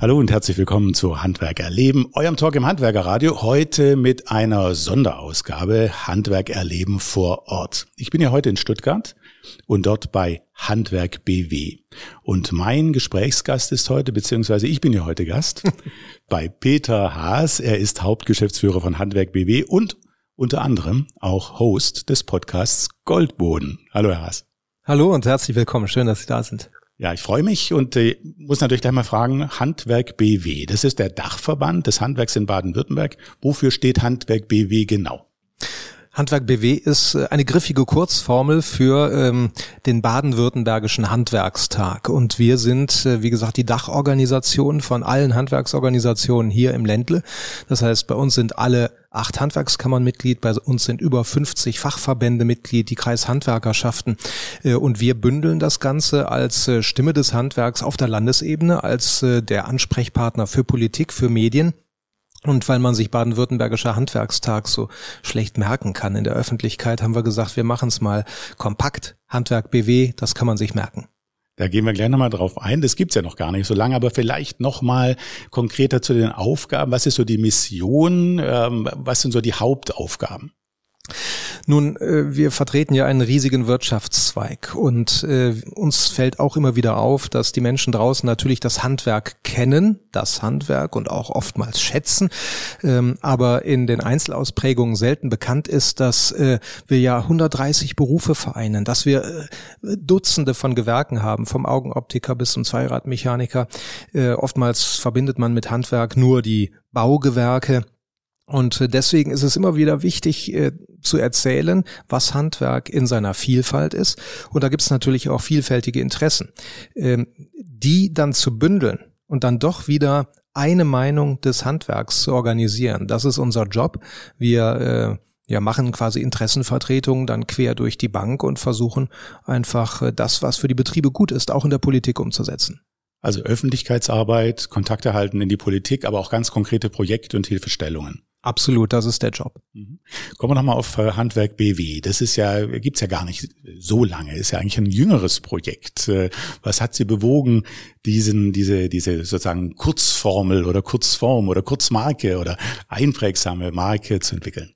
Hallo und herzlich willkommen zu Handwerk erleben, eurem Talk im Handwerkerradio. Heute mit einer Sonderausgabe Handwerk erleben vor Ort. Ich bin ja heute in Stuttgart und dort bei Handwerk BW. Und mein Gesprächsgast ist heute, beziehungsweise ich bin ja heute Gast, bei Peter Haas. Er ist Hauptgeschäftsführer von Handwerk BW und unter anderem auch Host des Podcasts Goldboden. Hallo, Herr Haas. Hallo und herzlich willkommen. Schön, dass Sie da sind. Ja, ich freue mich und äh, muss natürlich gleich mal fragen, Handwerk BW, das ist der Dachverband des Handwerks in Baden-Württemberg. Wofür steht Handwerk BW genau? Handwerk BW ist äh, eine griffige Kurzformel für ähm, den baden-württembergischen Handwerkstag. Und wir sind, äh, wie gesagt, die Dachorganisation von allen Handwerksorganisationen hier im Ländle. Das heißt, bei uns sind alle acht Handwerkskammern Mitglied, bei uns sind über 50 Fachverbände Mitglied, die Kreishandwerkerschaften. Äh, und wir bündeln das Ganze als äh, Stimme des Handwerks auf der Landesebene, als der Ansprechpartner für Politik, für Medien und weil man sich baden-württembergischer Handwerkstag so schlecht merken kann in der Öffentlichkeit, haben wir gesagt, wir machen es mal kompakt. Handwerk BW, das kann man sich merken. Da gehen wir gleich nochmal drauf ein. Das gibt's ja noch gar nicht so lange, aber vielleicht nochmal konkreter zu den Aufgaben. Was ist so die Mission? Ähm, was sind so die Hauptaufgaben? Nun, äh, wir vertreten ja einen riesigen Wirtschaftszweig und äh, uns fällt auch immer wieder auf, dass die Menschen draußen natürlich das Handwerk kennen, das Handwerk und auch oftmals schätzen, ähm, aber in den Einzelausprägungen selten bekannt ist, dass äh, wir ja 130 Berufe vereinen, dass wir Dutzende von Gewerken haben, vom Augenoptiker bis zum Zweiradmechaniker. Oftmals verbindet man mit Handwerk nur die Baugewerke. Und äh, deswegen ist es immer wieder wichtig äh, zu erzählen, was Handwerk in seiner Vielfalt ist. Und da gibt es natürlich auch vielfältige Interessen. Ähm, die dann zu bündeln und dann doch wieder eine Meinung des Handwerks zu organisieren, das ist unser Job. Wir äh, ja, machen quasi Interessenvertretungen dann quer durch die Bank und versuchen einfach äh, das, was für die Betriebe gut ist, auch in der Politik umzusetzen. Also Öffentlichkeitsarbeit, Kontakte halten in die Politik, aber auch ganz konkrete Projekte und Hilfestellungen. Absolut, das ist der Job. Mhm. Kommen wir nochmal auf äh, Handwerk BW. Das ist ja, gibt's ja gar nicht so lange, ist ja eigentlich ein jüngeres Projekt. Äh, was hat Sie bewogen, diesen, diese, diese sozusagen Kurzformel oder Kurzform oder Kurzmarke oder einprägsame Marke zu entwickeln?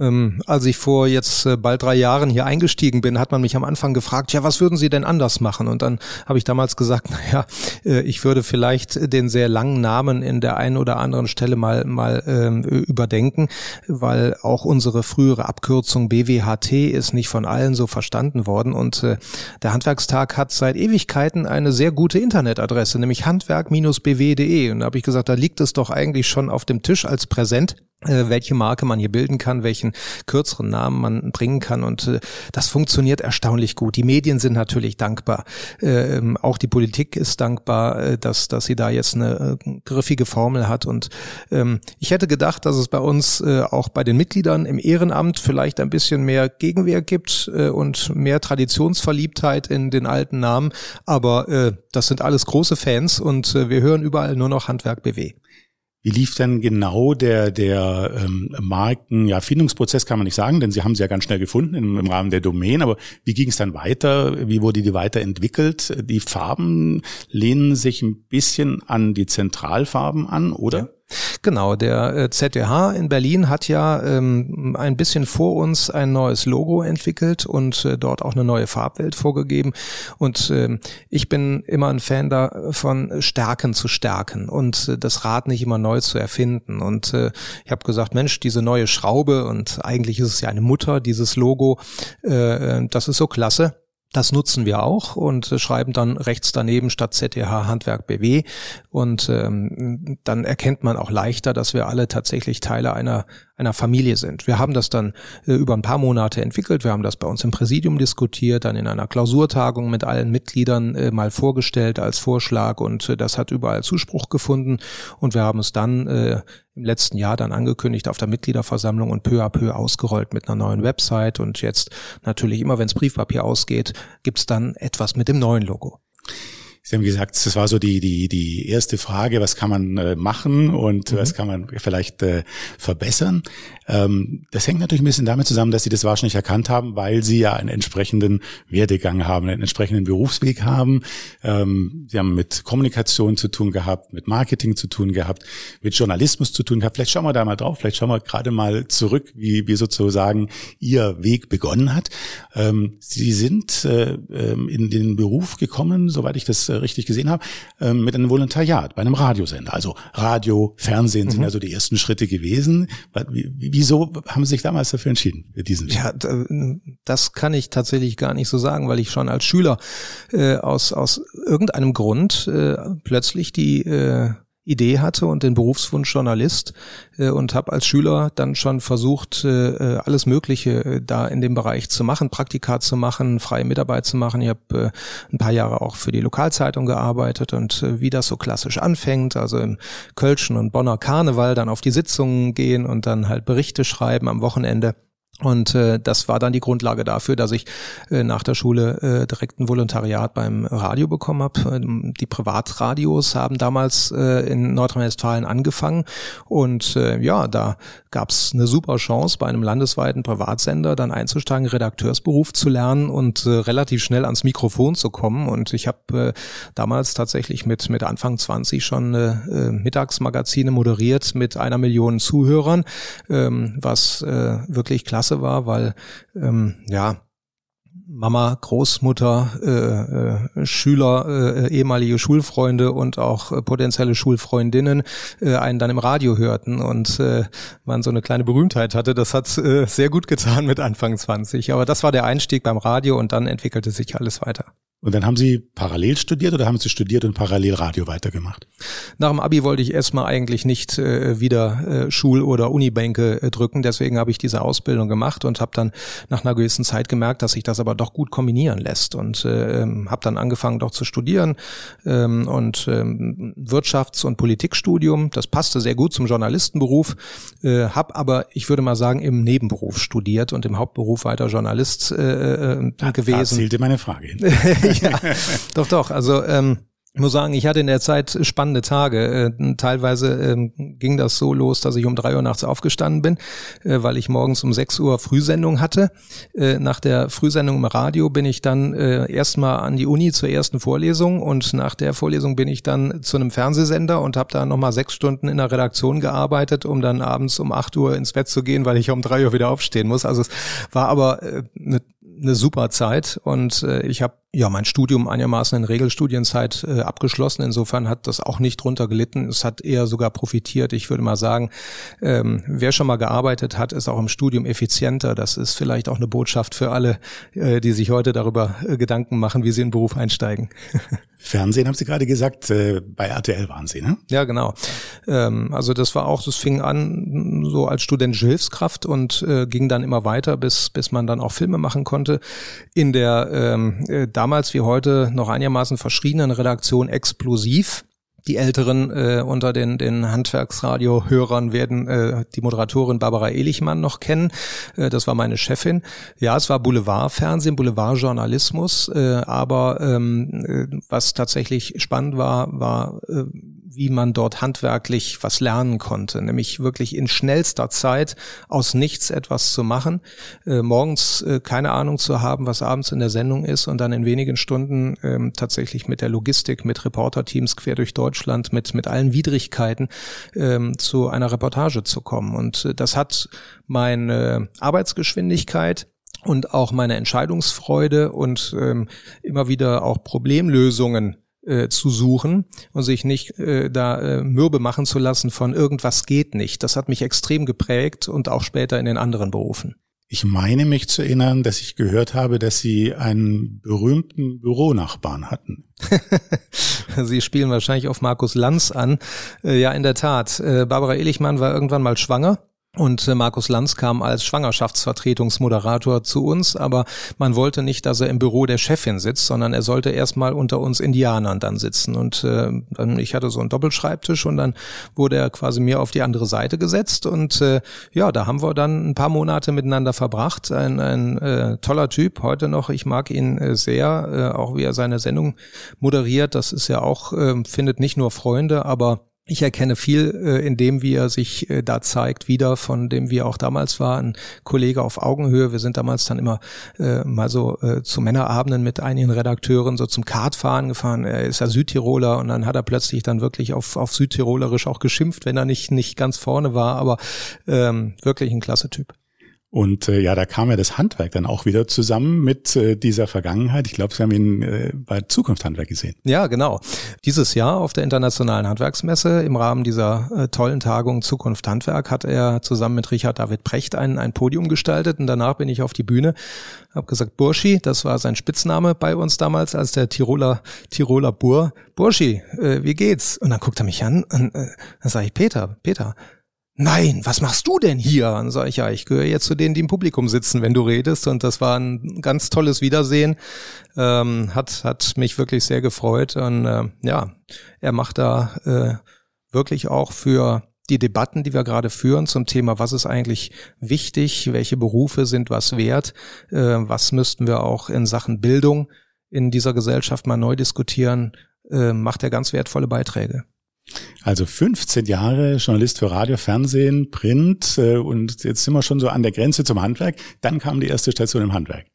Ähm, als ich vor jetzt äh, bald drei Jahren hier eingestiegen bin, hat man mich am Anfang gefragt, ja, was würden Sie denn anders machen? Und dann habe ich damals gesagt, naja, äh, ich würde vielleicht den sehr langen Namen in der einen oder anderen Stelle mal, mal ähm, überdenken, weil auch unsere frühere Abkürzung BWHT ist nicht von allen so verstanden worden. Und äh, der Handwerkstag hat seit Ewigkeiten eine sehr gute Internetadresse, nämlich handwerk-bw.de. Und da habe ich gesagt, da liegt es doch eigentlich schon auf dem Tisch als Präsent welche Marke man hier bilden kann, welchen kürzeren Namen man bringen kann und äh, das funktioniert erstaunlich gut. Die Medien sind natürlich dankbar, äh, ähm, auch die Politik ist dankbar, äh, dass dass sie da jetzt eine äh, griffige Formel hat und ähm, ich hätte gedacht, dass es bei uns äh, auch bei den Mitgliedern im Ehrenamt vielleicht ein bisschen mehr Gegenwehr gibt und mehr Traditionsverliebtheit in den alten Namen, aber das sind alles große Fans und wir hören überall nur noch Handwerk BW. Wie lief denn genau der, der ähm, Marken, ja, Findungsprozess kann man nicht sagen, denn Sie haben sie ja ganz schnell gefunden im, im Rahmen der Domain, aber wie ging es dann weiter? Wie wurde die weiterentwickelt? Die Farben lehnen sich ein bisschen an die Zentralfarben an, oder? Ja. Genau, der ZDH äh, in Berlin hat ja ähm, ein bisschen vor uns ein neues Logo entwickelt und äh, dort auch eine neue Farbwelt vorgegeben. Und äh, ich bin immer ein Fan davon, Stärken zu stärken und äh, das Rad nicht immer neu zu erfinden. Und äh, ich habe gesagt, Mensch, diese neue Schraube und eigentlich ist es ja eine Mutter, dieses Logo, äh, äh das ist so klasse das nutzen wir auch und schreiben dann rechts daneben statt ZTH Handwerk BW und ähm, dann erkennt man auch leichter, dass wir alle tatsächlich Teile einer einer Familie sind. Wir haben das dann äh, über ein paar Monate entwickelt. Wir haben das bei uns im Präsidium diskutiert, dann in einer Klausurtagung mit allen Mitgliedern äh, mal vorgestellt als Vorschlag und äh, das hat überall Zuspruch gefunden und wir haben es dann äh, im letzten Jahr dann angekündigt auf der Mitgliederversammlung und peu à peu ausgerollt mit einer neuen Website und jetzt natürlich immer, wenn es Briefpapier ausgeht, gibt's dann etwas mit dem neuen Logo. Sie haben gesagt, das war so die, die, die erste Frage, was kann man äh, machen und mhm. was kann man vielleicht äh, verbessern. Ähm, das hängt natürlich ein bisschen damit zusammen, dass Sie das wahrscheinlich erkannt haben, weil Sie ja einen entsprechenden Werdegang haben, einen entsprechenden Berufsweg haben. Ähm, Sie haben mit Kommunikation zu tun gehabt, mit Marketing zu tun gehabt, mit Journalismus zu tun gehabt. Vielleicht schauen wir da mal drauf, vielleicht schauen wir gerade mal zurück, wie, wie sozusagen Ihr Weg begonnen hat. Ähm, Sie sind äh, ähm, in den Beruf gekommen, soweit ich das äh, richtig gesehen habe, ähm, mit einem Volontariat bei einem Radiosender. Also Radio, Fernsehen mhm. sind also die ersten Schritte gewesen. Wieso haben Sie sich damals dafür entschieden, diesen Weg? Ja, das kann ich tatsächlich gar nicht so sagen, weil ich schon als Schüler äh, aus, aus irgendeinem Grund äh, plötzlich die äh, Idee hatte und den Berufswunsch Journalist äh, und habe als Schüler dann schon versucht, äh, äh, alles Mögliche äh, da in dem Bereich zu machen, Praktika zu machen, freie Mitarbeit zu machen. Ich habe äh, ein paar Jahre auch für die Lokalzeitung gearbeitet und äh, wie das so klassisch anfängt, also im Kölschen und Bonner Karneval dann auf die Sitzungen gehen und dann halt Berichte schreiben am Wochenende. Und äh, das war dann die Grundlage dafür, dass ich äh, nach der Schule äh, direkt ein Volontariat beim Radio bekommen habe. Ähm, die Privatradios haben damals äh, in Nordrhein-Westfalen angefangen und äh, ja, da gab es eine super Chance, bei einem landesweiten Privatsender dann einzusteigen, Redakteursberuf zu lernen und äh, relativ schnell ans Mikrofon zu kommen. Und ich habe äh, damals tatsächlich mit mit Anfang 20 schon äh, Mittagsmagazine moderiert mit einer Million Zuhörern, ähm, was äh, wirklich klasse Klasse war, weil ähm, ja Mama, Großmutter, äh, äh, Schüler, äh, ehemalige Schulfreunde und auch äh, potenzielle Schulfreundinnen äh, einen dann im Radio hörten und äh, man so eine kleine Berühmtheit hatte. Das hat äh, sehr gut getan mit Anfang 20. Aber das war der Einstieg beim Radio und dann entwickelte sich alles weiter. Und dann haben Sie parallel studiert oder haben Sie studiert und parallel Radio weitergemacht? Nach dem Abi wollte ich erstmal eigentlich nicht äh, wieder äh, Schul- oder Unibänke äh, drücken. Deswegen habe ich diese Ausbildung gemacht und habe dann nach einer gewissen Zeit gemerkt, dass sich das aber doch gut kombinieren lässt. Und äh, habe dann angefangen doch zu studieren ähm, und ähm, Wirtschafts- und Politikstudium. Das passte sehr gut zum Journalistenberuf. Äh, habe aber, ich würde mal sagen, im Nebenberuf studiert und im Hauptberuf weiter Journalist äh, äh, gewesen. Da zählte meine Frage hin. ja, doch, doch. Also ähm, ich muss sagen, ich hatte in der Zeit spannende Tage. Äh, teilweise ähm, ging das so los, dass ich um drei Uhr nachts aufgestanden bin, äh, weil ich morgens um sechs Uhr Frühsendung hatte. Äh, nach der Frühsendung im Radio bin ich dann äh, erstmal an die Uni zur ersten Vorlesung und nach der Vorlesung bin ich dann zu einem Fernsehsender und habe da nochmal sechs Stunden in der Redaktion gearbeitet, um dann abends um acht Uhr ins Bett zu gehen, weil ich um drei Uhr wieder aufstehen muss. Also es war aber äh, eine eine super Zeit und äh, ich habe ja mein Studium einigermaßen in Regelstudienzeit äh, abgeschlossen. Insofern hat das auch nicht drunter gelitten. Es hat eher sogar profitiert. Ich würde mal sagen, ähm, wer schon mal gearbeitet hat, ist auch im Studium effizienter. Das ist vielleicht auch eine Botschaft für alle, äh, die sich heute darüber äh, Gedanken machen, wie sie in den Beruf einsteigen. Fernsehen haben Sie gerade gesagt, äh, bei RTL waren Sie, ne? Ja, genau. Ähm, also das war auch, das fing an so als studentische Hilfskraft und äh, ging dann immer weiter, bis bis man dann auch Filme machen konnte. In der ähm, äh, damals wie heute noch einigermaßen verschriebenen Redaktion Explosiv die Älteren äh, unter den, den Handwerksradio-Hörern werden äh, die Moderatorin Barbara Elichmann noch kennen. Äh, das war meine Chefin. Ja, es war Boulevardfernsehen, Boulevardjournalismus, äh, aber ähm, äh, was tatsächlich spannend war, war äh, wie man dort handwerklich was lernen konnte, nämlich wirklich in schnellster Zeit aus nichts etwas zu machen, äh, morgens äh, keine Ahnung zu haben, was abends in der Sendung ist und dann in wenigen Stunden äh, tatsächlich mit der Logistik, mit Reporterteams quer durch Deutschland, mit, mit allen Widrigkeiten ähm, zu einer Reportage zu kommen. Und äh, das hat meine Arbeitsgeschwindigkeit und auch meine Entscheidungsfreude und ähm, immer wieder auch Problemlösungen äh, zu suchen und sich nicht äh, da äh, mürbe machen zu lassen von irgendwas geht nicht. Das hat mich extrem geprägt und auch später in den anderen Berufen. Ich meine mich zu erinnern, dass ich gehört habe, dass Sie einen berühmten Büronachbarn hatten. Sie spielen wahrscheinlich auf Markus Lanz an. Äh, ja, in der Tat. Äh, Barbara Elichmann war irgendwann mal schwanger Und äh, Markus Lanz kam als Schwangerschaftsvertretungsmoderator zu uns, aber man wollte nicht, dass er im Büro der Chefin sitzt, sondern er sollte erstmal unter uns Indianern dann sitzen. Und äh, dann, ich hatte so einen Doppelschreibtisch und dann wurde er quasi mir auf die andere Seite gesetzt. Und äh, ja, da haben wir dann ein paar Monate miteinander verbracht. Ein, ein äh, toller Typ, heute noch. Ich mag ihn äh, sehr, äh, auch wie er seine Sendung moderiert. Das ist ja auch, äh, findet nicht nur Freunde, aber ich erkenne viel äh, in dem, wie er sich äh, da zeigt, wieder von dem, wie er auch damals war, ein Kollege auf Augenhöhe. Wir sind damals dann immer äh, mal so äh, zu Männerabenden mit einigen Redakteuren so zum Kartfahren gefahren. Er ist ja Südtiroler und dann hat er plötzlich dann wirklich auf, auf Südtirolerisch auch geschimpft, wenn er nicht, nicht ganz vorne war, aber ähm, wirklich ein klasse Typ. Und äh, ja, da kam ja das Handwerk dann auch wieder zusammen mit äh, dieser Vergangenheit. Ich glaube, Sie haben ihn äh, bei Zukunft Handwerk gesehen. Ja, genau. Dieses Jahr auf der Internationalen Handwerksmesse im Rahmen dieser äh, tollen Tagung Zukunft Handwerk hat er zusammen mit Richard David Precht ein, ein Podium gestaltet und danach bin ich auf die Bühne, habe gesagt, Burschi, das war sein Spitzname bei uns damals als der Tiroler Tiroler Bur. Burschi, äh, wie geht's? Und dann guckt er mich an und äh, dann sage ich, Peter, Peter, nein, was machst du denn hier? Und sage ich, ja, ich gehöre jetzt zu denen, die im Publikum sitzen, wenn du redest. Und das war ein ganz tolles Wiedersehen. Ähm, hat, hat mich wirklich sehr gefreut. Und äh, ja, er macht da äh, wirklich auch für die Debatten, die wir gerade führen zum Thema, was ist eigentlich wichtig, welche Berufe sind was wert, äh, was müssten wir auch in Sachen Bildung in dieser Gesellschaft mal neu diskutieren, äh, macht er ganz wertvolle Beiträge. Also 15 Jahre Journalist für Radio, Fernsehen, Print äh, und jetzt sind wir schon so an der Grenze zum Handwerk. Dann kam die erste Station im Handwerk.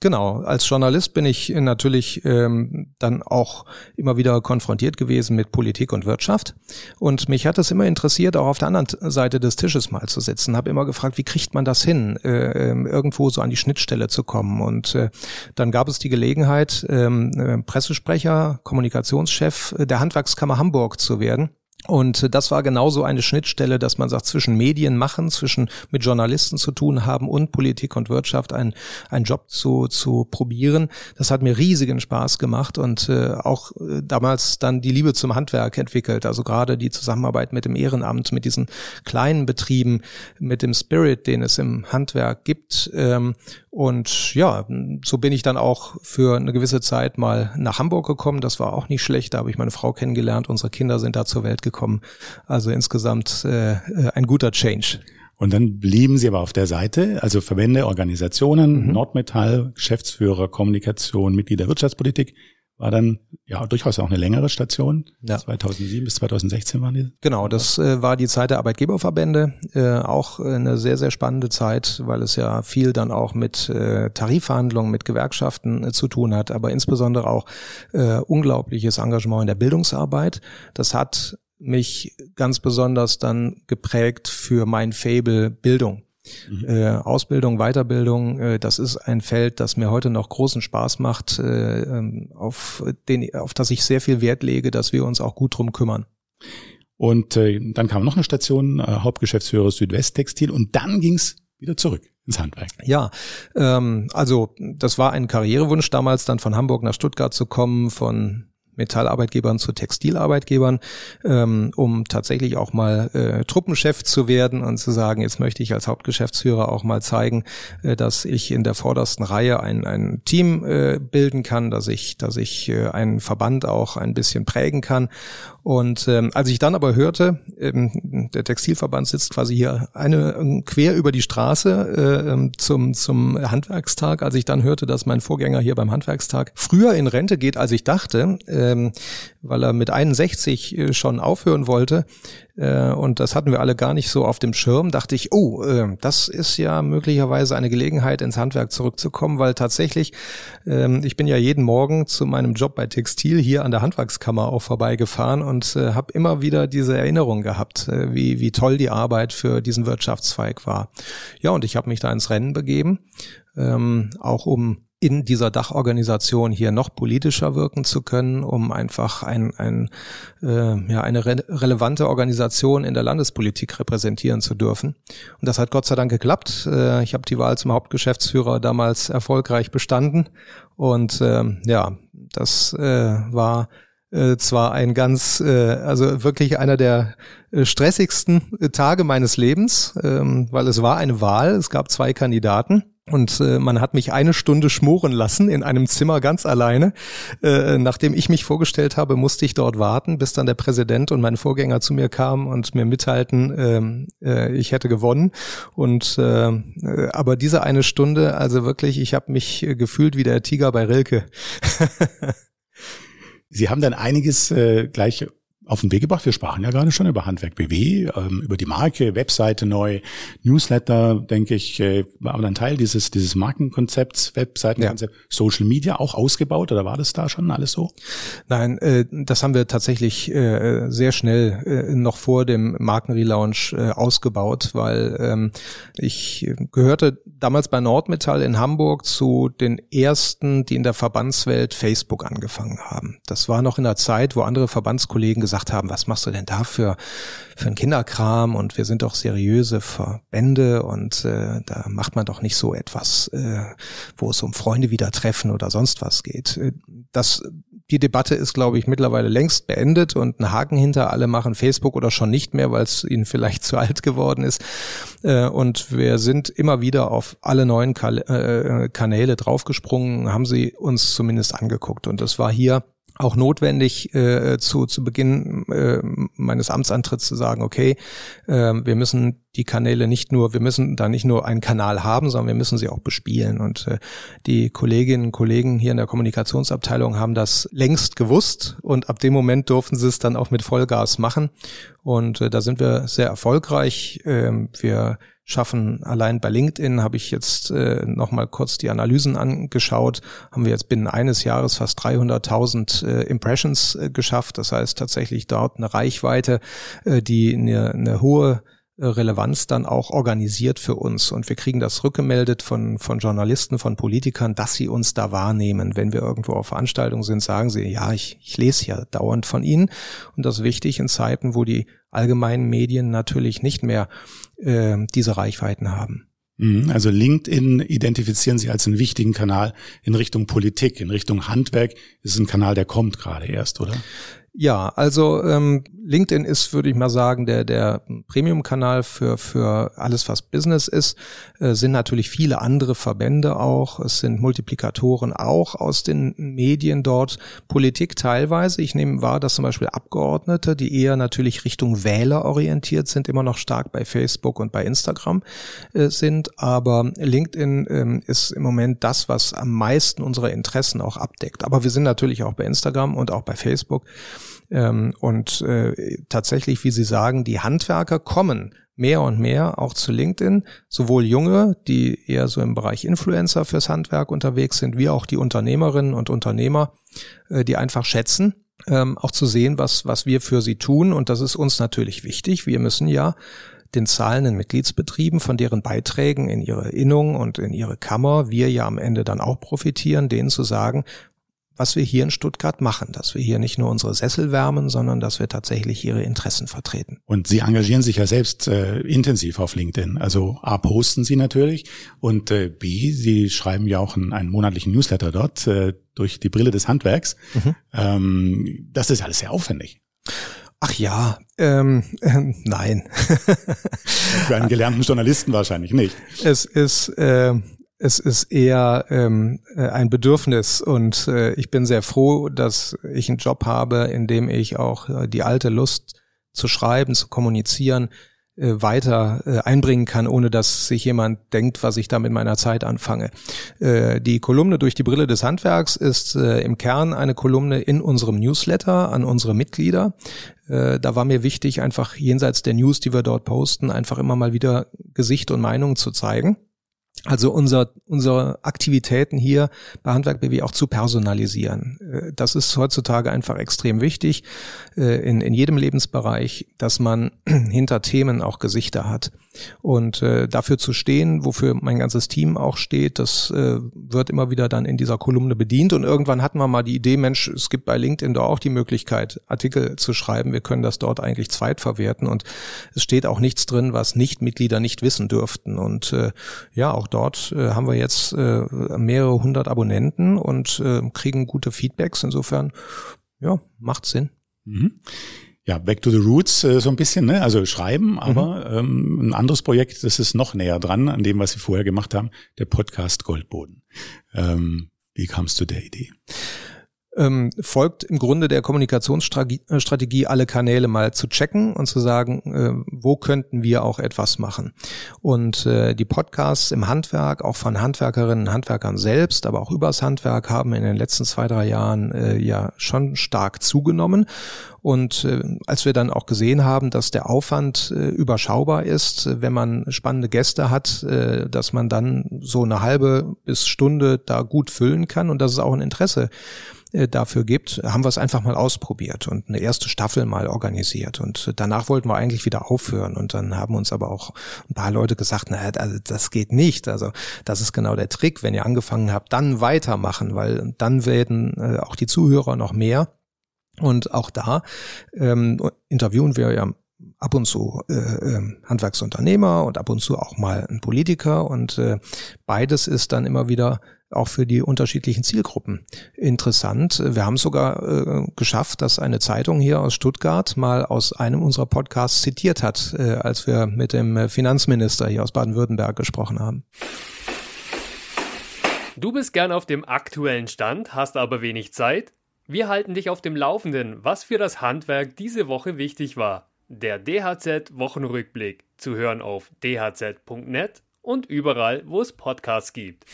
Genau, als Journalist bin ich natürlich ähm, dann auch immer wieder konfrontiert gewesen mit Politik und Wirtschaft. Und mich hat es immer interessiert, auch auf der anderen Seite des Tisches mal zu sitzen. Habe immer gefragt, wie kriegt man das hin, äh, ähm, irgendwo so an die Schnittstelle zu kommen. Und äh, dann gab es die Gelegenheit, ähm, äh, Pressesprecher, Kommunikationschef der Handwerkskammer Hamburg zu werden. Und das war genauso eine Schnittstelle, dass man sagt, zwischen Medien machen, zwischen mit Journalisten zu tun haben und Politik und Wirtschaft einen, einen Job zu, zu probieren. Das hat mir riesigen Spaß gemacht und äh, auch äh, damals dann die Liebe zum Handwerk entwickelt. Also gerade die Zusammenarbeit mit dem Ehrenamt, mit diesen kleinen Betrieben, mit dem Spirit, den es im Handwerk gibt. Ähm, und ja, so bin ich dann auch für eine gewisse Zeit mal nach Hamburg gekommen. Das war auch nicht schlecht. Da habe ich meine Frau kennengelernt. Unsere Kinder sind da zur Welt gekommen. Also insgesamt äh, ein guter Change. Und dann blieben Sie aber auf der Seite, also Verbände, Organisationen, mhm. Nordmetall, Geschäftsführer, Kommunikation, Mitglied der Wirtschaftspolitik war dann ja durchaus auch eine längere Station. Ja. 2007 bis 2016 waren die. Genau, das äh, war die Zeit der Arbeitgeberverbände. Äh, auch eine sehr, sehr spannende Zeit, weil es ja viel dann auch mit äh, Tarifverhandlungen, mit Gewerkschaften äh, zu tun hat, aber insbesondere auch äh, unglaubliches Engagement in der Bildungsarbeit. Das hat mich ganz besonders dann geprägt für mein Fable Bildung. Mhm. Äh, Ausbildung, Weiterbildung, äh, das ist ein Feld, das mir heute noch großen Spaß macht, äh, ähm, auf, den, auf das ich sehr viel Wert lege, dass wir uns auch gut drum kümmern. Und äh, dann kam noch eine Station, äh, Hauptgeschäftsführer Südwesttextil und dann ging's wieder zurück ins Handwerk. Ja, ähm, also das war ein Karrierewunsch damals, dann von Hamburg nach Stuttgart zu kommen, von Metallarbeitgebern zu Textilarbeitgebern, ähm, um tatsächlich auch mal äh, Truppenchef zu werden und zu sagen, jetzt möchte ich als Hauptgeschäftsführer auch mal zeigen, äh, dass ich in der vordersten Reihe ein, ein Team äh, bilden kann, dass ich, dass ich äh, einen Verband auch ein bisschen prägen kann. Und ähm, als ich dann aber hörte, ähm, der Textilverband sitzt quasi hier eine ähm, quer über die Straße äh, ähm, zum, zum Handwerkstag, als ich dann hörte, dass mein Vorgänger hier beim Handwerkstag früher in Rente geht, als ich dachte, ähm, weil er mit 61 äh, schon aufhören wollte, äh, und das hatten wir alle gar nicht so auf dem Schirm, dachte ich, oh, äh, das ist ja möglicherweise eine Gelegenheit, ins Handwerk zurückzukommen, weil tatsächlich, ähm, ich bin ja jeden Morgen zu meinem Job bei Textil hier an der Handwerkskammer auch vorbeigefahren und äh, habe immer wieder diese Erinnerung gehabt, wie, wie toll die Arbeit für diesen Wirtschaftszweig war. Ja, und ich habe mich da ins Rennen begeben, ähm, auch um in dieser Dachorganisation hier noch politischer wirken zu können, um einfach ein, ein, äh, ja, eine re relevante Organisation in der Landespolitik repräsentieren zu dürfen. Und das hat Gott sei Dank geklappt. Äh, ich habe die Wahl zum Hauptgeschäftsführer damals erfolgreich bestanden. Und äh, ja, das äh, war äh, zwar ein ganz, äh, also wirklich einer der äh, stressigsten Tage meines Lebens, ähm, weil es war eine Wahl, es gab zwei Kandidaten und äh, man hat mich eine Stunde schmoren lassen in einem Zimmer ganz alleine. Äh, nachdem ich mich vorgestellt habe, musste ich dort warten, bis dann der Präsident und mein Vorgänger zu mir kamen und mir mitteilten, ähm, äh, ich hätte gewonnen. Und äh, äh aber diese eine Stunde, also wirklich, ich habe mich gefühlt wie der Tiger bei Rilke. Sie haben dann einiges äh, gleich auf den Weg gebracht. Wir sprachen ja gerade schon über Handwerk BW, ähm, über die Marke, Webseite neu, Newsletter, denke ich, äh, war aber ein Teil dieses, dieses Markenkonzepts, Webseitenkonzept, ja. Social Media auch ausgebaut oder war das da schon alles so? Nein, äh, das haben wir tatsächlich äh, sehr schnell noch vor dem Markenrelaunch ausgebaut, weil ähm, ich gehörte damals bei Nordmetall in Hamburg zu den ersten, die in der Verbandswelt Facebook angefangen haben. Das war noch in der Zeit, wo andere Verbandskollegen gesagt gesagt haben, was machst du denn da für, für einen Kinderkram und wir sind doch seriöse Verbände und äh, da macht man doch nicht so etwas, äh, wo es um Freunde wieder treffen oder sonst was geht. Äh, das die Debatte ist, glaube ich, mittlerweile längst beendet und ein Haken hinter alle machen Facebook oder schon nicht mehr, weil es ihnen vielleicht zu alt geworden ist. Äh, und wir sind immer wieder auf alle neuen äh, Kanäle draufgesprungen, haben sie uns zumindest angeguckt. Und das war hier auch notwendig, äh, zu, zu Beginn äh, meines Amtsantritts zu sagen, okay, äh, wir müssen die Kanäle nicht nur, wir müssen da nicht nur einen Kanal haben, sondern wir müssen sie auch bespielen. Und äh, die Kolleginnen und Kollegen hier in der Kommunikationsabteilung haben das längst gewusst und ab dem Moment durften sie es dann auch mit Vollgas machen. Und äh, da sind wir sehr erfolgreich. Ähm, wir schaffen. Allein bei LinkedIn habe ich jetzt äh, noch mal kurz die Analysen angeschaut. Haben wir jetzt binnen eines Jahres fast 300.000 äh, Impressions äh, geschafft. Das heißt tatsächlich dort eine Reichweite, äh, die eine, eine hohe äh, Relevanz dann auch organisiert für uns. Und wir kriegen das rückgemeldet von, von Journalisten, von Politikern, dass sie uns da wahrnehmen. Wenn wir irgendwo auf Veranstaltungen sind, sagen sie, ja, ich, ich lese ja dauernd von Ihnen. Und das ist wichtig in Zeiten, wo die allgemeinen Medien natürlich nicht mehr äh, diese Reichweiten haben. Mhm, also LinkedIn identifizieren Sie als einen wichtigen Kanal in Richtung Politik, in Richtung Handwerk. Das ist ein Kanal, der kommt gerade erst, oder? Ja, also ähm, LinkedIn ist, würde ich mal sagen, der, der Premium-Kanal für, für alles, was Business ist. Äh, sind natürlich viele andere Verbände auch. Es sind Multiplikatoren auch aus den Medien dort. Politik teilweise. Ich nehme wahr, dass zum Beispiel Abgeordnete, die eher natürlich Richtung Wähler orientiert sind, immer noch stark bei Facebook und bei Instagram äh, sind. Aber LinkedIn ähm, ist im Moment das, was am meisten unsere Interessen auch abdeckt. Aber wir sind natürlich auch bei Instagram und auch bei Facebook. Ähm, und äh, tatsächlich, wie Sie sagen, die Handwerker kommen mehr und mehr auch zu LinkedIn, sowohl junge, die eher so im Bereich Influencer fürs Handwerk unterwegs sind, wie auch die Unternehmerinnen und Unternehmer, äh, die einfach schätzen, ähm, auch zu sehen, was, was wir für sie tun. Und das ist uns natürlich wichtig. Wir müssen ja den zahlenden Mitgliedsbetrieben, von deren Beiträgen in ihre Innung und in ihre Kammer wir ja am Ende dann auch profitieren, denen zu sagen, was wir hier in Stuttgart machen, dass wir hier nicht nur unsere Sessel wärmen, sondern dass wir tatsächlich ihre Interessen vertreten. Und Sie engagieren sich ja selbst äh, intensiv auf LinkedIn. Also A, posten Sie natürlich und äh, B, Sie schreiben ja auch einen, einen monatlichen Newsletter dort äh, durch die Brille des Handwerks. Mhm. Ähm, das ist alles sehr aufwendig. Ach ja, ähm, äh, nein. Für einen gelernten Journalisten wahrscheinlich nicht. Es ist, äh, es ist eher ähm, äh, ein Bedürfnis und äh, ich bin sehr froh, dass ich einen Job habe, in dem ich auch äh, die alte Lust zu schreiben, zu kommunizieren, äh, weiter äh, einbringen kann, ohne dass sich jemand denkt, was ich da mit meiner Zeit anfange. Äh, die Kolumne durch die Brille des Handwerks ist äh, im Kern eine Kolumne in unserem Newsletter an unsere Mitglieder. Äh, da war mir wichtig, einfach jenseits der News, die wir dort posten, einfach immer mal wieder Gesicht und Meinung zu zeigen. Also unser, unsere Aktivitäten hier bei Handwerk BW auch zu personalisieren. Äh, das ist heutzutage einfach extrem wichtig äh, in, in jedem Lebensbereich, dass man hinter Themen auch Gesichter hat. Und äh, dafür zu stehen, wofür mein ganzes Team auch steht, das wird immer wieder dann in dieser Kolumne bedient. Und irgendwann hatten wir mal die Idee, Mensch, es gibt bei LinkedIn da auch die Möglichkeit, Artikel zu schreiben. Wir können das dort eigentlich zweitverwerten. Und es steht auch nichts drin, was Nichtmitglieder nicht wissen dürften. Und ja, auch dort äh, haben wir jetzt äh, mehrere hundert Abonnenten und äh, kriegen gute Feedbacks. Insofern ja, macht Sinn. Mhm. Ja, Back to the Roots äh, so ein bisschen, ne? also schreiben, aber mhm. ähm, ein anderes Projekt, das ist noch näher dran an dem, was Sie vorher gemacht haben, der Podcast Goldboden. Ähm, wie kamst du der Idee? Ähm, folgt im Grunde der Kommunikationsstrategie, alle Kanäle mal zu checken und zu sagen, äh, wo könnten wir auch etwas machen. Und äh, die Podcasts im Handwerk, auch von Handwerkerinnen und Handwerkern selbst, aber auch übers Handwerk, haben in den letzten zwei, drei Jahren äh, ja schon stark zugenommen. Und äh, als wir dann auch gesehen haben, dass der Aufwand äh, überschaubar ist, wenn man spannende Gäste hat, äh, dass man dann so eine halbe bis Stunde da gut füllen kann und dass es auch ein Interesse äh, dafür gibt, haben wir es einfach mal ausprobiert und eine erste Staffel mal organisiert. Und danach wollten wir eigentlich wieder aufhören. Und dann haben uns aber auch ein paar Leute gesagt, naja, also das geht nicht. Also das ist genau der Trick. Wenn ihr angefangen habt, dann weitermachen, weil dann werden äh, auch die Zuhörer noch mehr. Und auch da ähm, interviewen wir ja ab und zu äh, äh, Handwerksunternehmer und ab und zu auch mal ein Politiker und äh, beides ist dann immer wieder auch für die unterschiedlichen Zielgruppen interessant. Wir haben sogar äh, geschafft, dass eine Zeitung hier aus Stuttgart mal aus einem unserer Podcasts zitiert hat, äh, als wir mit dem Finanzminister hier aus Baden-Württemberg gesprochen haben. Du bist gern auf dem aktuellen Stand, hast aber wenig Zeit? Wir halten dich auf dem Laufenden, was für das Handwerk diese Woche wichtig war. Der DHZ Wochenrückblick zu hören auf dhz.net und überall, wo es Podcasts gibt.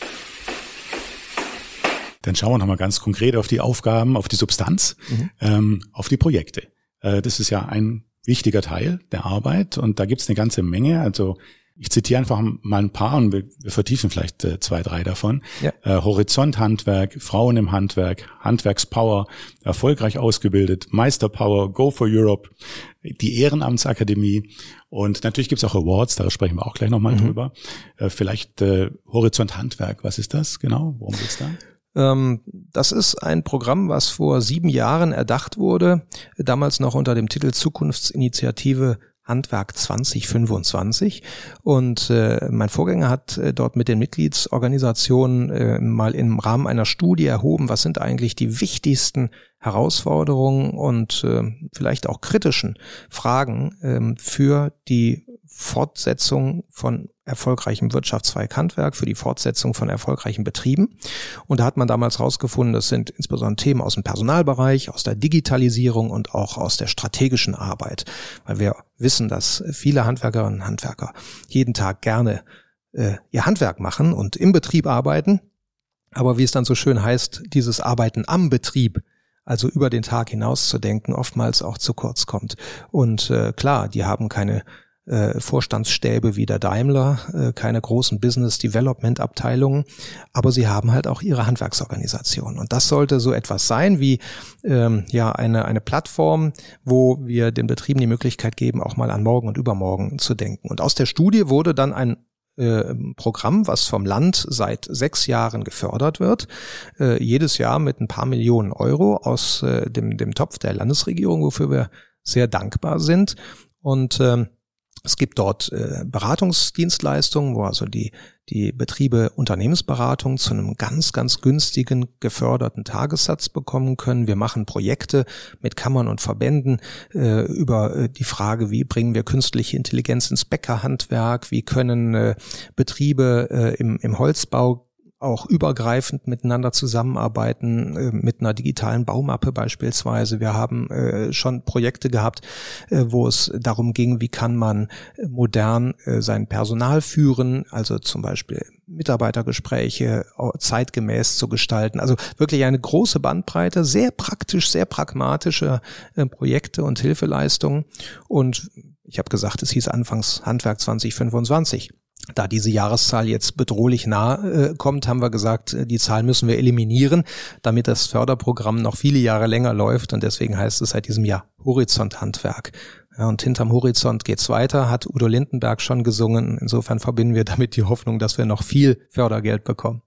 Dann schauen wir nochmal ganz konkret auf die Aufgaben, auf die Substanz, mhm. ähm, auf die Projekte. Äh, das ist ja ein wichtiger Teil der Arbeit und da gibt's eine ganze Menge. Also ich zitiere einfach mal ein paar und wir, wir vertiefen vielleicht äh, zwei, drei davon. Ja. Äh, Horizonthandwerk, Frauen im Handwerk, Handwerkspower, erfolgreich ausgebildet, Meisterpower, Go for Europe, die Ehrenamtsakademie und natürlich gibt's auch Awards, da sprechen wir auch gleich nochmal mhm. drüber. Äh, vielleicht äh, Horizont Handwerk, was ist das genau? Worum geht's da? Ähm, das ist ein Programm, was vor sieben Jahren erdacht wurde, damals noch unter dem Titel Zukunftsinitiative Handwerk 2025. Und äh, mein Vorgänger hat äh, dort mit den Mitgliedsorganisationen äh, mal im Rahmen einer Studie erhoben, was sind eigentlich die wichtigsten Herausforderungen und vielleicht auch kritischen Fragen äh, für die Fortsetzung von erfolgreichem Wirtschaftszweig Handwerk, für die Fortsetzung von erfolgreichen Betrieben. Und da hat man damals herausgefunden, das sind insbesondere Themen aus dem Personalbereich, aus der Digitalisierung und auch aus der strategischen Arbeit, weil wir wissen, dass viele Handwerkerinnen und Handwerker jeden Tag gerne äh, ihr Handwerk machen und im Betrieb arbeiten. Aber wie es dann so schön heißt, dieses Arbeiten am Betrieb also über den Tag hinaus zu denken, oftmals auch zu kurz kommt. Und äh, klar, die haben keine äh, Vorstandsstäbe wie der Daimler, äh, keine großen Business Development Abteilungen, aber sie haben halt auch ihre Handwerksorganisation. Und das sollte so etwas sein wie ähm, ja eine, eine Plattform, wo wir den Betrieben die Möglichkeit geben, auch mal an morgen und übermorgen zu denken. Und aus der Studie wurde dann ein äh, Programm, was vom Land seit sechs Jahren gefördert wird, äh, jedes Jahr mit ein paar Millionen Euro aus äh, dem, dem Topf der Landesregierung, wofür wir sehr dankbar sind. Und ähm, es gibt dort äh, Beratungsdienstleistungen, wo also die, die Betriebe Unternehmensberatung zu einem ganz, ganz günstigen geförderten Tagessatz bekommen können. Wir machen Projekte mit Kammern und Verbänden äh, über äh, die Frage, wie bringen wir künstliche Intelligenz ins Bäckerhandwerk, wie können äh, Betriebe äh, im, im Holzbau auch übergreifend miteinander zusammenarbeiten, äh, mit einer digitalen Baumappe beispielsweise. Wir haben äh, schon Projekte gehabt, äh, wo es darum ging, wie kann man äh, modern äh, sein Personal führen, also zum Beispiel Mitarbeitergespräche zeitgemäß zu gestalten. Also wirklich eine große Bandbreite, sehr praktisch, sehr pragmatische äh, Projekte und Hilfeleistungen. Und ich habe gesagt, es hieß anfangs Handwerk 2025 da diese Jahreszahl jetzt bedrohlich nah äh, kommt, haben wir gesagt, äh, die Zahl müssen wir eliminieren, damit das Förderprogramm noch viele Jahre länger läuft. Und deswegen heißt es seit diesem Jahr Horizont Handwerk. Ja, und hinterm Horizont geht's weiter, hat Udo Lindenberg schon gesungen. Insofern verbinden wir damit die Hoffnung, dass wir noch viel Fördergeld bekommen.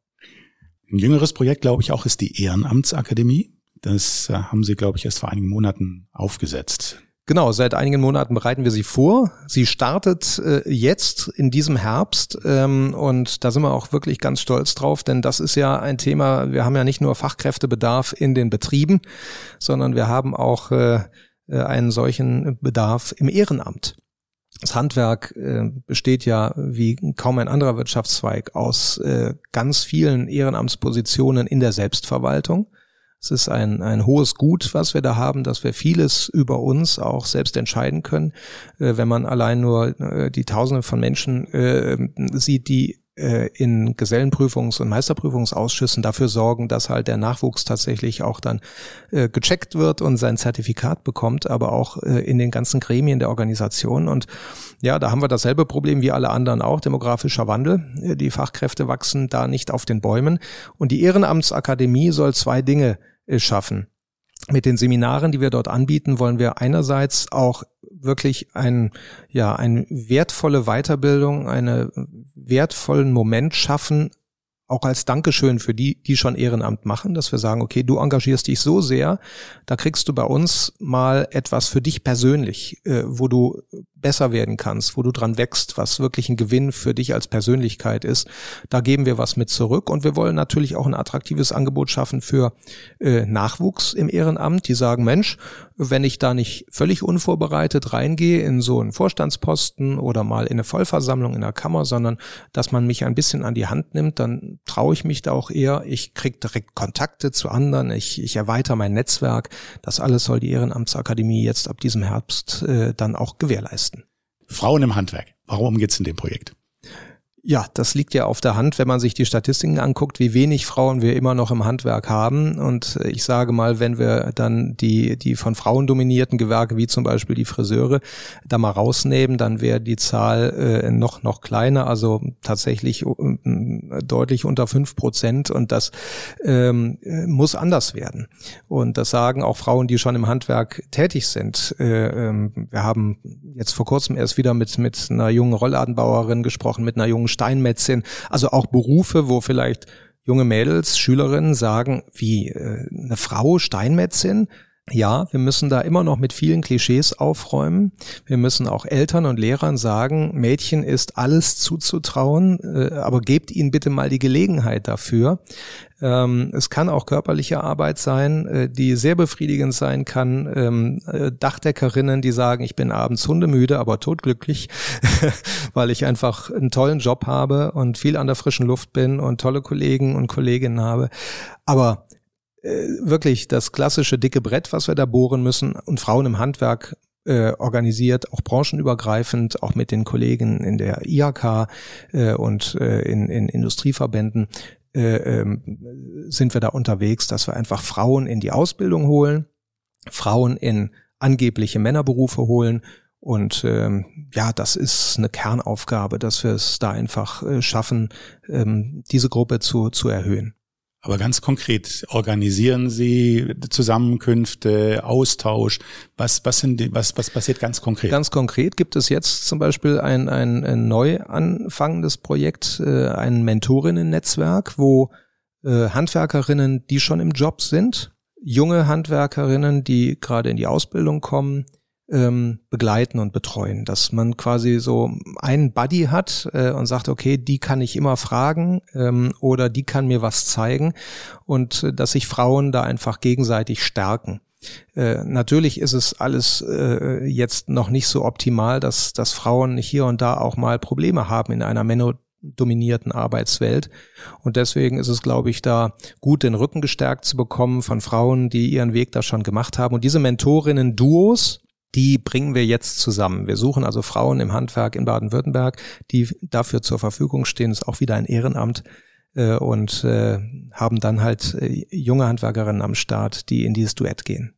Ein jüngeres Projekt, glaube ich, auch ist die Ehrenamtsakademie. Das äh, haben Sie, glaube ich, erst vor einigen Monaten aufgesetzt. Genau, seit einigen Monaten bereiten wir sie vor. Sie startet äh, jetzt in diesem Herbst ähm, und da sind wir auch wirklich ganz stolz drauf, denn das ist ja ein Thema, wir haben ja nicht nur Fachkräftebedarf in den Betrieben, sondern wir haben auch äh, äh einen solchen Bedarf im Ehrenamt. Das Handwerk äh, besteht ja wie kaum ein anderer Wirtschaftszweig aus äh, ganz vielen Ehrenamtspositionen in der Selbstverwaltung. Es ist ein, ein hohes Gut, was wir da haben, dass wir vieles über uns auch selbst entscheiden können. Äh, wenn man allein nur äh, die Tausende von Menschen äh, sieht, die äh, in Gesellenprüfungs- und Meisterprüfungsausschüssen dafür sorgen, dass halt der Nachwuchs tatsächlich auch dann äh, gecheckt wird und sein Zertifikat bekommt, aber auch äh, in den ganzen Gremien der Organisation. Und ja, da haben wir dasselbe Problem wie alle anderen auch, demografischer Wandel. Äh, die Fachkräfte wachsen da nicht auf den Bäumen. Und die Ehrenamtsakademie soll zwei Dinge schaffen. Mit den Seminaren, die wir dort anbieten, wollen wir einerseits auch wirklich ein, ja, eine wertvolle Weiterbildung, einen wertvollen Moment schaffen, auch als Dankeschön für die, die schon Ehrenamt machen, dass wir sagen, okay, du engagierst dich so sehr, da kriegst du bei uns mal etwas für dich persönlich, äh, wo du besser werden kannst, wo du dran wächst, was wirklich ein Gewinn für dich als Persönlichkeit ist. Da geben wir was mit zurück und wir wollen natürlich auch ein attraktives Angebot schaffen für äh, Nachwuchs im Ehrenamt, die sagen, Mensch, wenn ich da nicht völlig unvorbereitet reingehe in so einen Vorstandsposten oder mal in eine Vollversammlung in der Kammer, sondern dass man mich ein bisschen an die Hand nimmt, dann traue ich mich da auch eher. Ich kriege direkt Kontakte zu anderen, ich, ich erweitere mein Netzwerk. Das alles soll die Ehrenamtsakademie jetzt ab diesem Herbst äh, dann auch gewährleisten. Frauen im Handwerk. Warum geht's in dem Projekt? Ja, das liegt ja auf der Hand, wenn man sich die Statistiken anguckt, wie wenig Frauen wir immer noch im Handwerk haben. Und ich sage mal, wenn wir dann die, die von Frauen dominierten Gewerke, wie zum Beispiel die Friseure, da mal rausnehmen, dann wäre die Zahl äh, noch, noch kleiner, also tatsächlich äh, deutlich unter fünf Prozent. Und das ähm, muss anders werden. Und das sagen auch Frauen, die schon im Handwerk tätig sind. Äh, äh, wir haben jetzt vor kurzem erst wieder mit, mit einer jungen Rollladenbauerin gesprochen, mit einer jungen Steinmetzin, also auch Berufe, wo vielleicht junge Mädels, Schülerinnen sagen, wie äh, eine Frau Steinmetzin, ja, wir müssen da immer noch mit vielen Klischees aufräumen. Wir müssen auch Eltern und Lehrern sagen, Mädchen ist alles zuzutrauen, äh, aber gebt ihnen bitte mal die Gelegenheit dafür. Ähm, es kann auch körperliche Arbeit sein, äh, die sehr befriedigend sein kann. Ähm, äh, Dachdeckerinnen, die sagen, ich bin abends hundemüde, aber totglücklich, weil ich einfach einen tollen Job habe und viel an der frischen Luft bin und tolle Kollegen und Kolleginnen habe. Aber äh, wirklich das klassische dicke Brett, was wir da bohren müssen und Frauen im Handwerk äh, organisiert, auch branchenübergreifend, auch mit den Kollegen in der IHK äh, und äh, in, in Industrieverbänden äh, ähm, sind wir da unterwegs, dass wir einfach Frauen in die Ausbildung holen, Frauen in angebliche Männerberufe holen und ähm, ja, das ist eine Kernaufgabe, dass wir es da einfach äh, schaffen, ähm, diese Gruppe zu, zu erhöhen. Aber ganz konkret, organisieren Sie Zusammenkünfte, Austausch? Was, was, sind die, was, was passiert ganz konkret? Ganz konkret gibt es jetzt zum Beispiel ein, ein, ein neu anfangendes Projekt, äh, ein Mentorinnen-Netzwerk, wo äh, Handwerkerinnen, die schon im Job sind, junge Handwerkerinnen, die gerade in die Ausbildung kommen, ähm, begleiten und betreuen, dass man quasi so einen Buddy hat äh, und sagt, okay, die kann ich immer fragen ähm, oder die kann mir was zeigen und äh, dass sich Frauen da einfach gegenseitig stärken. Äh, natürlich ist es alles äh, jetzt noch nicht so optimal, dass, dass Frauen hier und da auch mal Probleme haben in einer männerdominierten Arbeitswelt. Und deswegen ist es, glaube ich, da gut, den Rücken gestärkt zu bekommen von Frauen, die ihren Weg da schon gemacht haben. Und diese Mentorinnen-Duos, die bringen wir jetzt zusammen. Wir suchen also Frauen im Handwerk in Baden-Württemberg, die dafür zur Verfügung stehen. Das ist auch wieder ein Ehrenamt äh, und äh, haben dann halt äh, junge Handwerkerinnen am Start, die in dieses Duett gehen.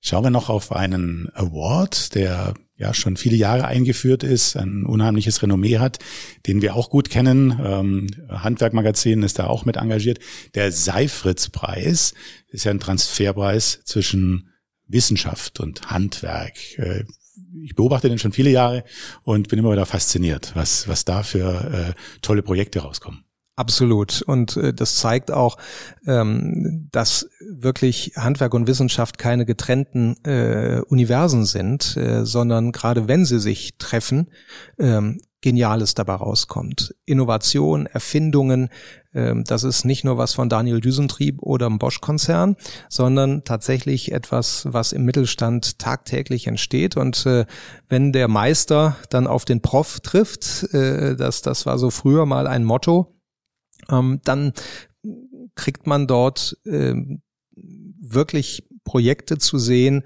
Schauen wir noch auf einen Award, der ja schon viele Jahre eingeführt ist, ein unheimliches Renommee hat, den wir auch gut kennen. Ähm, Handwerkmagazin ist da auch mit engagiert. Der Seifritz-Preis ist ja ein Transferpreis zwischen Wissenschaft und Handwerk. Äh, ich beobachte den schon viele Jahre und bin immer wieder fasziniert, was, was da für äh, tolle Projekte rauskommen. Absolut. Und äh, das zeigt auch, ähm, dass wirklich Handwerk und Wissenschaft keine getrennten äh, Universen sind, äh, sondern gerade wenn sie sich treffen, ähm, Geniales dabei rauskommt. Innovation, Erfindungen, ähm, das ist nicht nur was von Daniel Düsentrieb oder dem Bosch-Konzern, sondern tatsächlich etwas, was im Mittelstand tagtäglich entsteht. Und äh, wenn der Meister dann auf den Prof trifft, äh, das, das war so früher mal ein Motto, ähm, dann kriegt man dort äh, wirklich Projekte zu sehen,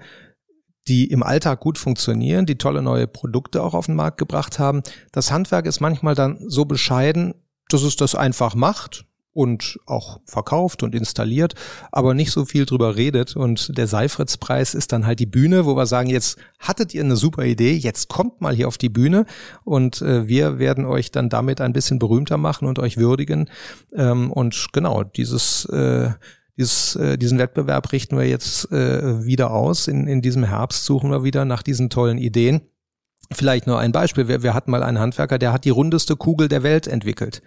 die im Alltag gut funktionieren, die tolle neue Produkte auch auf den Markt gebracht haben. Das Handwerk ist manchmal dann so bescheiden, dass es das einfach macht und auch verkauft und installiert, aber nicht so viel drüber redet. Und der Seifritz-Preis ist dann halt die Bühne, wo wir sagen, jetzt hattet ihr eine super Idee, jetzt kommt mal hier auf die Bühne und äh, wir werden euch dann damit ein bisschen berühmter machen und euch würdigen. Ähm, und genau, dieses äh, dieses, äh, diesen Wettbewerb richten wir jetzt äh, wieder aus. In, in diesem Herbst suchen wir wieder nach diesen tollen Ideen. Vielleicht nur ein Beispiel. Wir, wir hatten mal einen Handwerker, der hat die rundeste Kugel der Welt entwickelt.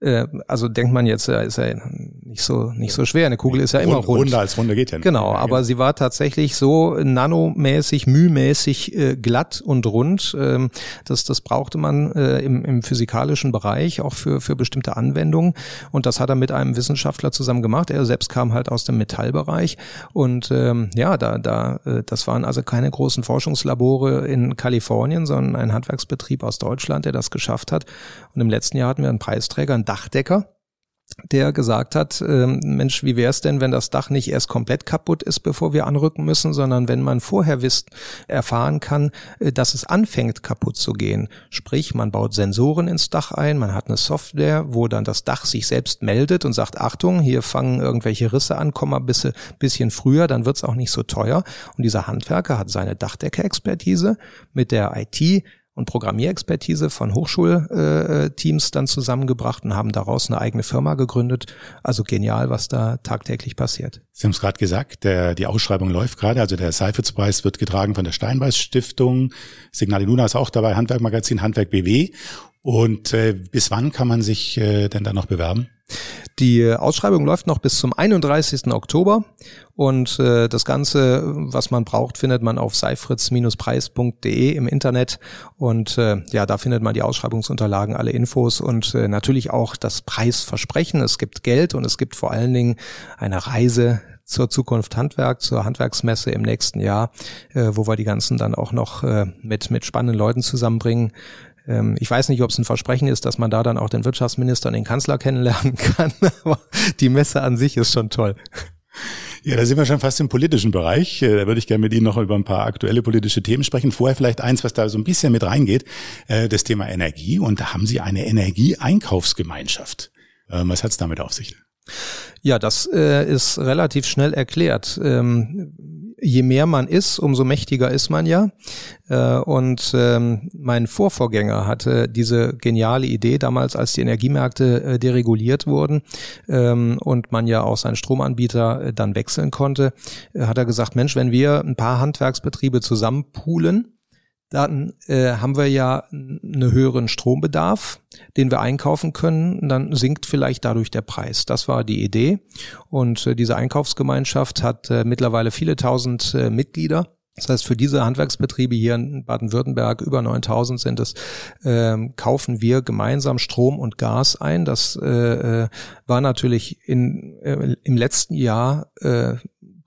Äh, also denkt man jetzt, ist ja nicht so nicht so schwer. Eine Kugel ist ja immer rund. Runde als Runde geht ja nicht. Genau, aber sie war tatsächlich so nanomäßig, mühmäßig äh, glatt und rund. Ähm, das das brauchte man äh, im, im physikalischen Bereich auch für für bestimmte Anwendungen. Und das hat er mit einem Wissenschaftler zusammen gemacht. Er selbst kam halt aus dem Metallbereich und ähm, ja, da da äh, das waren also keine großen Forschungslabore in Kalifornien, sondern ein Handwerksbetrieb aus Deutschland, der das geschafft hat. Und im letzten Jahr hatten wir einen Preisträger, einen Dachdecker, der gesagt hat, äh, Mensch, wie wäre es denn, wenn das Dach nicht erst komplett kaputt ist, bevor wir anrücken müssen, sondern wenn man vorher wisst, erfahren kann, äh, dass es anfängt kaputt zu gehen. Sprich, man baut Sensoren ins Dach ein, man hat eine Software, wo dann das Dach sich selbst meldet und sagt, Achtung, hier fangen irgendwelche Risse an, komm mal ein bisschen früher, dann wird es auch nicht so teuer. Und dieser Handwerker hat seine Dachdecker-Expertise mit der IT und Programmierexpertise von Hochschulteams dann zusammengebracht und haben daraus eine eigene Firma gegründet. Also genial, was da tagtäglich passiert. Sie haben es gerade gesagt, der, die Ausschreibung läuft gerade. Also der Seifert-Preis wird getragen von der Steinbeiß Stiftung. Signal Luna ist auch dabei, Handwerkmagazin, Handwerk BW. Und äh, bis wann kann man sich äh, denn da noch bewerben? Die Ausschreibung läuft noch bis zum 31. Oktober und äh, das Ganze, was man braucht, findet man auf seifritz-preis.de im Internet und äh, ja, da findet man die Ausschreibungsunterlagen, alle Infos und äh, natürlich auch das Preisversprechen. Es gibt Geld und es gibt vor allen Dingen eine Reise zur Zukunft Handwerk, zur Handwerksmesse im nächsten Jahr, äh, wo wir die ganzen dann auch noch äh, mit, mit spannenden Leuten zusammenbringen. Ähm, ich weiß nicht, ob es ein Versprechen ist, dass man da dann auch den Wirtschaftsminister und den Kanzler kennenlernen kann, aber die Messe an sich ist schon toll. Ja, da sind wir schon fast im politischen Bereich. Äh, da würde ich gerne mit Ihnen noch über ein paar aktuelle politische Themen sprechen. Vorher vielleicht eins, was da so ein bisschen mit reingeht, äh, das Thema Energie. Und da haben Sie eine Energieeinkaufsgemeinschaft. Ähm, was hat es damit auf sich? Ja, das äh, ist relativ schnell erklärt. Ähm, je mehr man ist, umso mächtiger ist man ja. Äh, und ähm, mein Vorvorgänger hatte diese geniale Idee damals, als die Energiemärkte äh, dereguliert wurden ähm, und man ja auch seinen Stromanbieter äh, dann wechseln konnte, hat er gesagt, Mensch, wenn wir ein paar Handwerksbetriebe zusammenpoolen, dann äh, haben wir ja einen höheren Strombedarf, den wir einkaufen können. Dann sinkt vielleicht dadurch der Preis. Das war die Idee. Und äh, diese Einkaufsgemeinschaft hat äh, mittlerweile viele tausend äh, Mitglieder. Das heißt, für diese Handwerksbetriebe hier in Baden-Württemberg, über 9000 sind es, äh, kaufen wir gemeinsam Strom und Gas ein. Das äh, äh war natürlich in, äh, im letzten Jahr äh,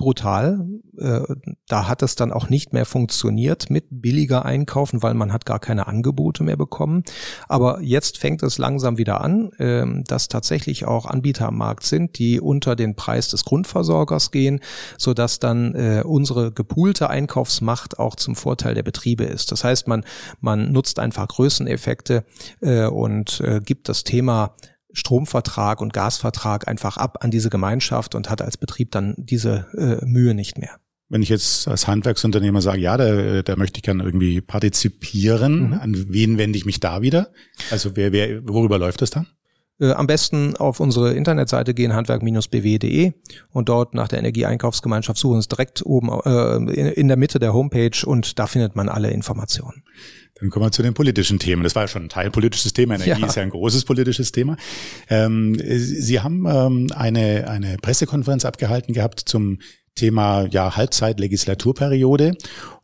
brutal. Äh, da hat es dann auch nicht mehr funktioniert mit billiger Einkaufen, weil man hat gar keine Angebote mehr bekommen. Aber jetzt fängt es langsam wieder an, ähm, dass tatsächlich auch Anbieter am Markt sind, die unter den Preis des Grundversorgers gehen, so dass dann äh, unsere gepoolte Einkaufsmacht auch zum Vorteil der Betriebe ist. Das heißt, man, man nutzt einfach Größeneffekte äh, und gibt das Thema Stromvertrag und Gasvertrag einfach ab an diese Gemeinschaft und hat als Betrieb dann diese äh, Mühe nicht mehr. Wenn ich jetzt als Handwerksunternehmer sage, ja, da, da möchte ich gerne irgendwie partizipieren, mhm. an wen wende ich mich da wieder? Also wer, wer, worüber läuft das dann? Äh, am besten auf unsere Internetseite gehen, handwerk-bw.de und dort nach der Energieeinkaufsgemeinschaft suchen, es direkt oben äh, in der Mitte der Homepage und da findet man alle Informationen. Dann kommen wir zu den politischen Themen. Das war ja schon ein teilpolitisches Thema. Energie ja. ist ja ein großes politisches Thema. Ähm, Sie haben ähm, eine, eine Pressekonferenz abgehalten gehabt zum Thema ja Halbzeit-Legislaturperiode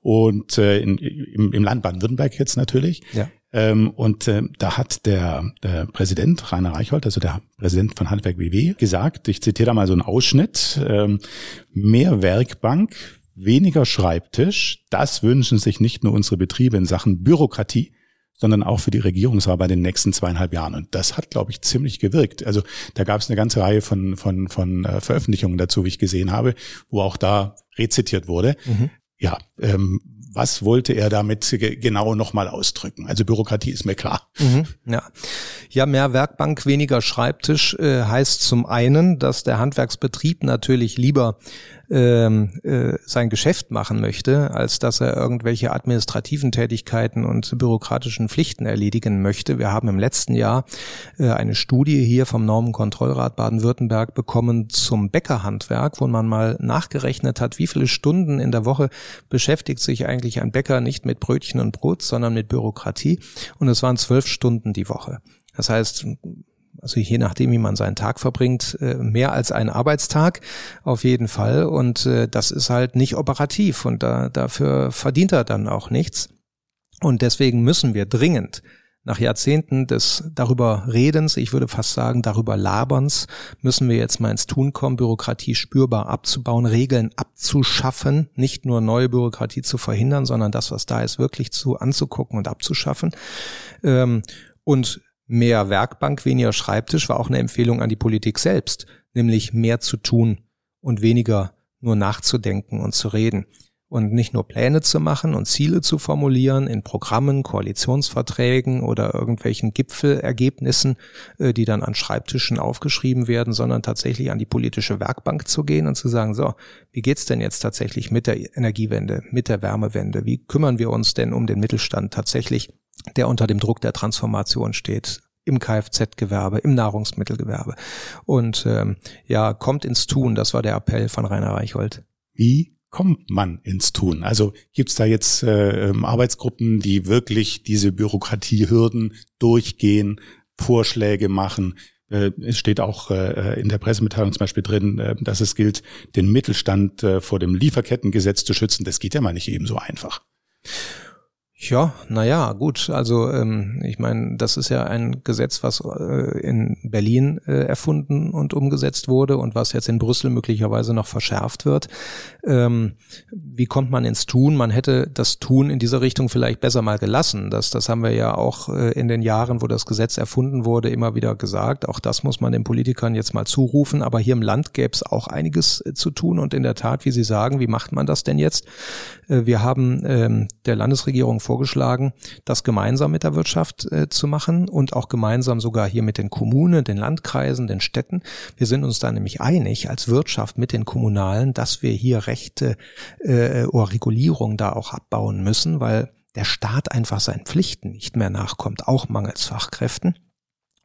und äh, in, im, im Land Baden-Württemberg jetzt natürlich. Ja. Ähm, und äh, da hat der, der Präsident Rainer Reichhold, also der Präsident von Handwerk WW, gesagt, ich zitiere da mal so einen Ausschnitt, ähm, mehr Werkbank, weniger Schreibtisch, das wünschen sich nicht nur unsere Betriebe in Sachen Bürokratie, sondern auch für die Regierungsarbeit in den nächsten zweieinhalb Jahren. Und das hat, glaube ich, ziemlich gewirkt. Also da gab es eine ganze Reihe von, von, von äh, Veröffentlichungen dazu, wie ich gesehen habe, wo auch da rezitiert wurde. Mhm. Ja, ähm, was wollte er damit genau nochmal ausdrücken? Also Bürokratie ist mir klar. Mhm, ja. ja, mehr Werkbank, weniger Schreibtisch äh, heißt zum einen, dass der Handwerksbetrieb natürlich lieber ähm, äh, sein Geschäft machen möchte, als dass er irgendwelche administrativen Tätigkeiten und bürokratischen Pflichten erledigen möchte. Wir haben im letzten Jahr äh, eine Studie hier vom Normenkontrollrat Baden-Württemberg bekommen zum Bäckerhandwerk, wo man mal nachgerechnet hat, wie viele Stunden in der Woche beschäftigt sich eigentlich ein Bäcker nicht mit Brötchen und Brot, sondern mit Bürokratie. Und es waren zwölf Stunden die Woche. Das heißt, also je nachdem, wie man seinen Tag verbringt, äh, mehr als ein Arbeitstag auf jeden Fall. Und äh, das ist halt nicht operativ und da, dafür verdient er dann auch nichts. Und deswegen müssen wir dringend nach Jahrzehnten des darüber Redens, ich würde fast sagen darüber Laberns, müssen wir jetzt mal ins Tun kommen, Bürokratie spürbar abzubauen, Regeln abzuschaffen, nicht nur neue Bürokratie zu verhindern, sondern das, was da ist, wirklich zu anzugucken und abzuschaffen. Ähm, und Mehr Werkbank, weniger Schreibtisch war auch eine Empfehlung an die Politik selbst, nämlich mehr zu tun und weniger nur nachzudenken und zu reden und nicht nur Pläne zu machen und Ziele zu formulieren in Programmen, Koalitionsverträgen oder irgendwelchen Gipfelergebnissen, äh, die dann an Schreibtischen aufgeschrieben werden, sondern tatsächlich an die politische Werkbank zu gehen und zu sagen, so, wie geht's denn jetzt tatsächlich mit der Energiewende, mit der Wärmewende? Wie kümmern wir uns denn um den Mittelstand tatsächlich der unter dem Druck der Transformation steht im Kfz-Gewerbe, im Nahrungsmittelgewerbe. Und ähm, ja, kommt ins Tun, das war der Appell von Rainer Reichhold. Wie kommt man ins Tun? Also gibt's da jetzt äh, ähm, Arbeitsgruppen, die wirklich diese Bürokratiehürden durchgehen, Vorschläge machen? Äh, es steht auch äh, in der Pressemitteilung zum Beispiel drin, äh, dass es gilt, den Mittelstand äh, vor dem Lieferkettengesetz zu schützen. Das geht ja mal nicht eben so einfach. Ja, naja, gut. Also ähm, ich meine, das ist ja ein Gesetz, was äh, in Berlin äh, erfunden und umgesetzt wurde und was jetzt in Brüssel möglicherweise noch verschärft wird. Ähm, wie kommt man ins Tun? Man hätte das Tun in dieser Richtung vielleicht besser mal gelassen. Das, das haben wir ja auch äh, in den Jahren, wo das Gesetz erfunden wurde, immer wieder gesagt. Auch das muss man den Politikern jetzt mal zurufen. Aber hier im Land gäbe es auch einiges äh, zu tun. Und in der Tat, wie Sie sagen, wie macht man das denn jetzt? Äh, wir haben ähm, der Landesregierung vorgeschlagen, das gemeinsam mit der Wirtschaft äh, zu machen und auch gemeinsam sogar hier mit den Kommunen, den Landkreisen, den Städten. Wir sind uns da nämlich einig als Wirtschaft mit den Kommunalen, dass wir hier Rechte äh, oder Regulierung da auch abbauen müssen, weil der Staat einfach seinen Pflichten nicht mehr nachkommt, auch mangels Fachkräften.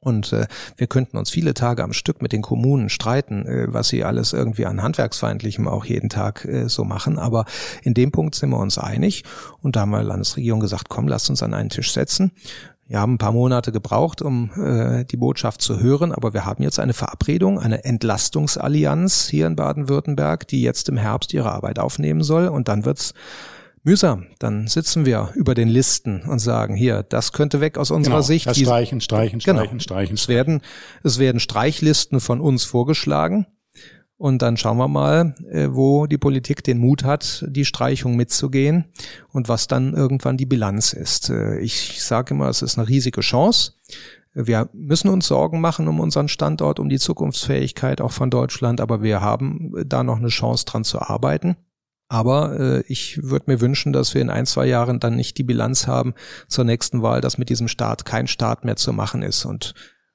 Und äh, wir könnten uns viele Tage am Stück mit den Kommunen streiten, äh, was sie alles irgendwie an Handwerksfeindlichem auch jeden Tag äh, so machen. Aber in dem Punkt sind wir uns einig. Und da haben wir Landesregierung gesagt, komm, lasst uns an einen Tisch setzen. Wir haben ein paar Monate gebraucht, um äh, die Botschaft zu hören, aber wir haben jetzt eine Verabredung, eine Entlastungsallianz hier in Baden-Württemberg, die jetzt im Herbst ihre Arbeit aufnehmen soll. Und dann wird's mühsam. Dann sitzen wir über den Listen und sagen, hier, das könnte weg aus unserer genau, Sicht. Streichen, streichen, genau. streichen, streichen. Es werden, es werden Streichlisten von uns vorgeschlagen. Und dann schauen wir mal, äh, wo die Politik den Mut hat, die Streichung mitzugehen und was dann irgendwann die Bilanz ist. Äh, ich sage immer, es ist eine riesige Chance. Wir müssen uns Sorgen machen um unseren Standort, um die Zukunftsfähigkeit auch von Deutschland, aber wir haben da noch eine Chance dran zu arbeiten. Aber äh, ich würde mir wünschen, dass wir in ein, zwei Jahren dann nicht die Bilanz haben zur nächsten Wahl, dass mit diesem Staat kein Staat mehr zu machen ist. Und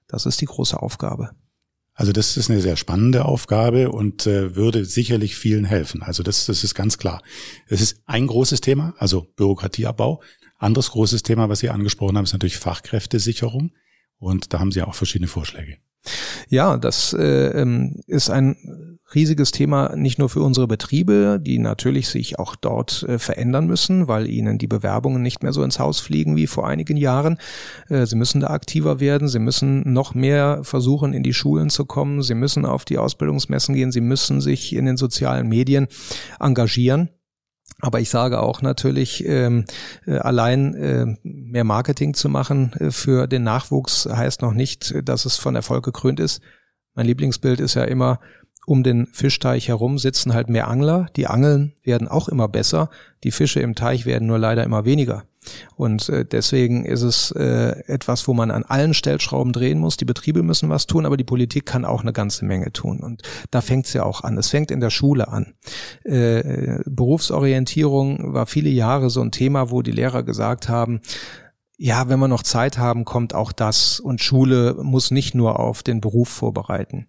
das ist die große Aufgabe. Also das ist eine sehr spannende Aufgabe und äh, würde sicherlich vielen helfen. Also das, das ist ganz klar. Es ist ein großes Thema, also Bürokratieabbau. Anderes großes Thema, was Sie angesprochen haben, ist natürlich Fachkräftesicherung. Und da haben Sie auch verschiedene Vorschläge. Ja, das äh, ähm, ist ein riesiges Thema nicht nur für unsere Betriebe, die natürlich sich auch dort äh, verändern müssen, weil ihnen die Bewerbungen nicht mehr so ins Haus fliegen wie vor einigen Jahren. Äh, sie müssen da aktiver werden, sie müssen noch mehr versuchen, in die Schulen zu kommen, sie müssen auf die Ausbildungsmessen gehen, sie müssen sich in den sozialen Medien engagieren. Aber ich sage auch natürlich, ähm, äh, allein äh, mehr Marketing zu machen äh, für den Nachwuchs heißt noch nicht, dass es von Erfolg gekrönt ist. Mein Lieblingsbild ist ja immer, um den Fischteich herum sitzen halt mehr Angler. Die Angeln werden auch immer besser. Die Fische im Teich werden nur leider immer weniger. Und äh, deswegen ist es äh, etwas, wo man an allen Stellschrauben drehen muss. Die Betriebe müssen was tun, aber die Politik kann auch eine ganze Menge tun. Und da fängt es ja auch an. Es fängt in der Schule an. Äh, Berufsorientierung war viele Jahre so ein Thema, wo die Lehrer gesagt haben, ja, wenn wir noch Zeit haben, kommt auch das. Und Schule muss nicht nur auf den Beruf vorbereiten.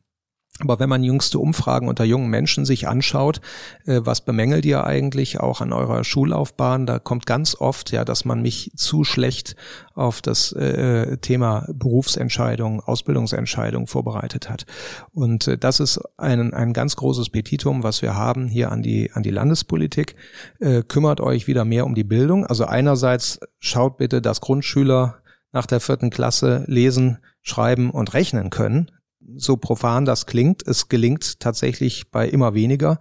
Aber wenn man jüngste Umfragen unter jungen Menschen sich anschaut, äh, was bemängelt ihr eigentlich auch an eurer Schullaufbahn? Da kommt ganz oft ja, dass man mich zu schlecht auf das äh, Thema Berufsentscheidung, Ausbildungsentscheidung vorbereitet hat. Und äh, das ist ein, ein ganz großes Petitum, was wir haben hier an die, an die Landespolitik. Äh, kümmert euch wieder mehr um die Bildung. Also einerseits schaut bitte, dass Grundschüler nach der vierten Klasse lesen, schreiben und rechnen können so profan das klingt, es gelingt tatsächlich bei immer weniger.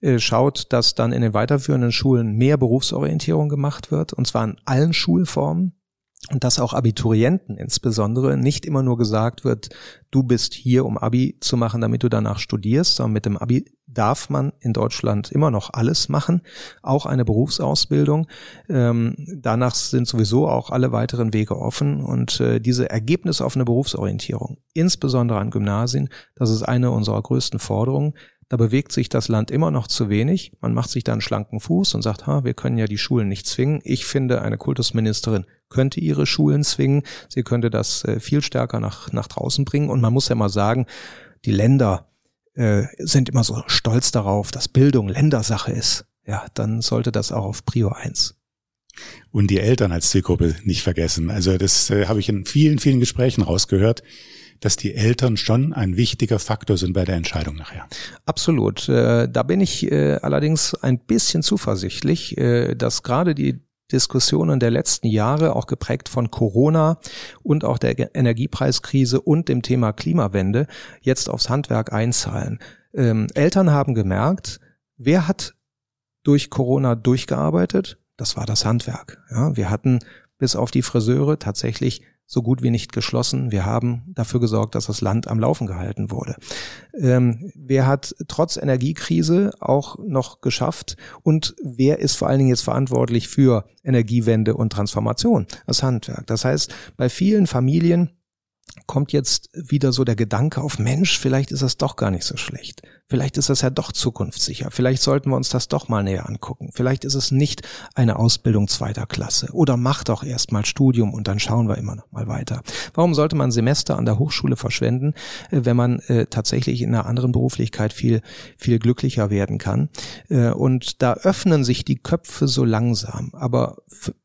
Äh, schaut, dass dann in den weiterführenden Schulen mehr Berufsorientierung gemacht wird, und zwar in allen Schulformen. Und dass auch Abiturienten insbesondere nicht immer nur gesagt wird, du bist hier, um Abi zu machen, damit du danach studierst, sondern mit dem Abi darf man in Deutschland immer noch alles machen, auch eine Berufsausbildung. Ähm, danach sind sowieso auch alle weiteren Wege offen und äh, diese ergebnisoffene Berufsorientierung, insbesondere an Gymnasien, das ist eine unserer größten Forderungen. Da bewegt sich das Land immer noch zu wenig. Man macht sich da einen schlanken Fuß und sagt, ha, wir können ja die Schulen nicht zwingen. Ich finde, eine Kultusministerin könnte ihre Schulen zwingen. Sie könnte das äh, viel stärker nach, nach draußen bringen. Und man muss ja mal sagen, die Länder äh, sind immer so stolz darauf, dass Bildung Ländersache ist. Ja, dann sollte das auch auf Prio 1 und die Eltern als Zielgruppe nicht vergessen. Also das äh, habe ich in vielen, vielen Gesprächen rausgehört, dass die Eltern schon ein wichtiger Faktor sind bei der Entscheidung nachher. Absolut. Äh, da bin ich äh, allerdings ein bisschen zuversichtlich, äh, dass gerade die Diskussionen der letzten Jahre, auch geprägt von Corona und auch der Energiepreiskrise und dem Thema Klimawende, jetzt aufs Handwerk einzahlen. Ähm, Eltern haben gemerkt, wer hat durch Corona durchgearbeitet? Das war das Handwerk. Ja, wir hatten bis auf die Friseure tatsächlich so gut wie nicht geschlossen. Wir haben dafür gesorgt, dass das Land am Laufen gehalten wurde. Ähm, wer hat trotz Energiekrise auch noch geschafft und wer ist vor allen Dingen jetzt verantwortlich für Energiewende und Transformation? Das Handwerk. Das heißt, bei vielen Familien kommt jetzt wieder so der Gedanke auf, Mensch, vielleicht ist das doch gar nicht so schlecht. Vielleicht ist das ja doch zukunftssicher. Vielleicht sollten wir uns das doch mal näher angucken. Vielleicht ist es nicht eine Ausbildung zweiter Klasse. Oder mach doch erst mal Studium und dann schauen wir immer noch mal weiter. Warum sollte man Semester an der Hochschule verschwenden, äh, wenn man äh, tatsächlich in einer anderen Beruflichkeit viel, viel glücklicher werden kann? Äh, und da öffnen sich die Köpfe so langsam. Aber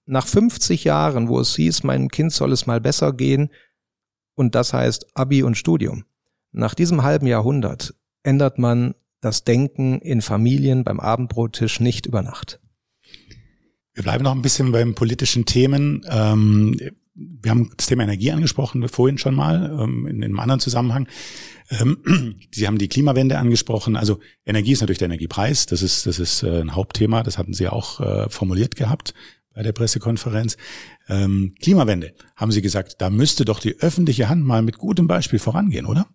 nach 50 Jahren, wo es hieß, meinem Kind soll es mal besser gehen, und das heißt Abi und Studium. Nach diesem halben Jahrhundert ändert man das Denken in Familien beim Abendbrottisch nicht über Nacht. Wir bleiben noch ein bisschen beim politischen Themen. Ähm, wir haben das Thema Energie angesprochen vorhin schon mal ähm, in einem anderen Zusammenhang. Ähm, Sie haben die Klimawende angesprochen. Also Energie ist natürlich der Energiepreis. Das ist das ist äh, ein Hauptthema. Das hatten Sie auch äh, formuliert gehabt bei der Pressekonferenz. Ähm, Klimawende, haben Sie gesagt, da müsste doch die öffentliche Hand mal mit gutem Beispiel vorangehen, oder?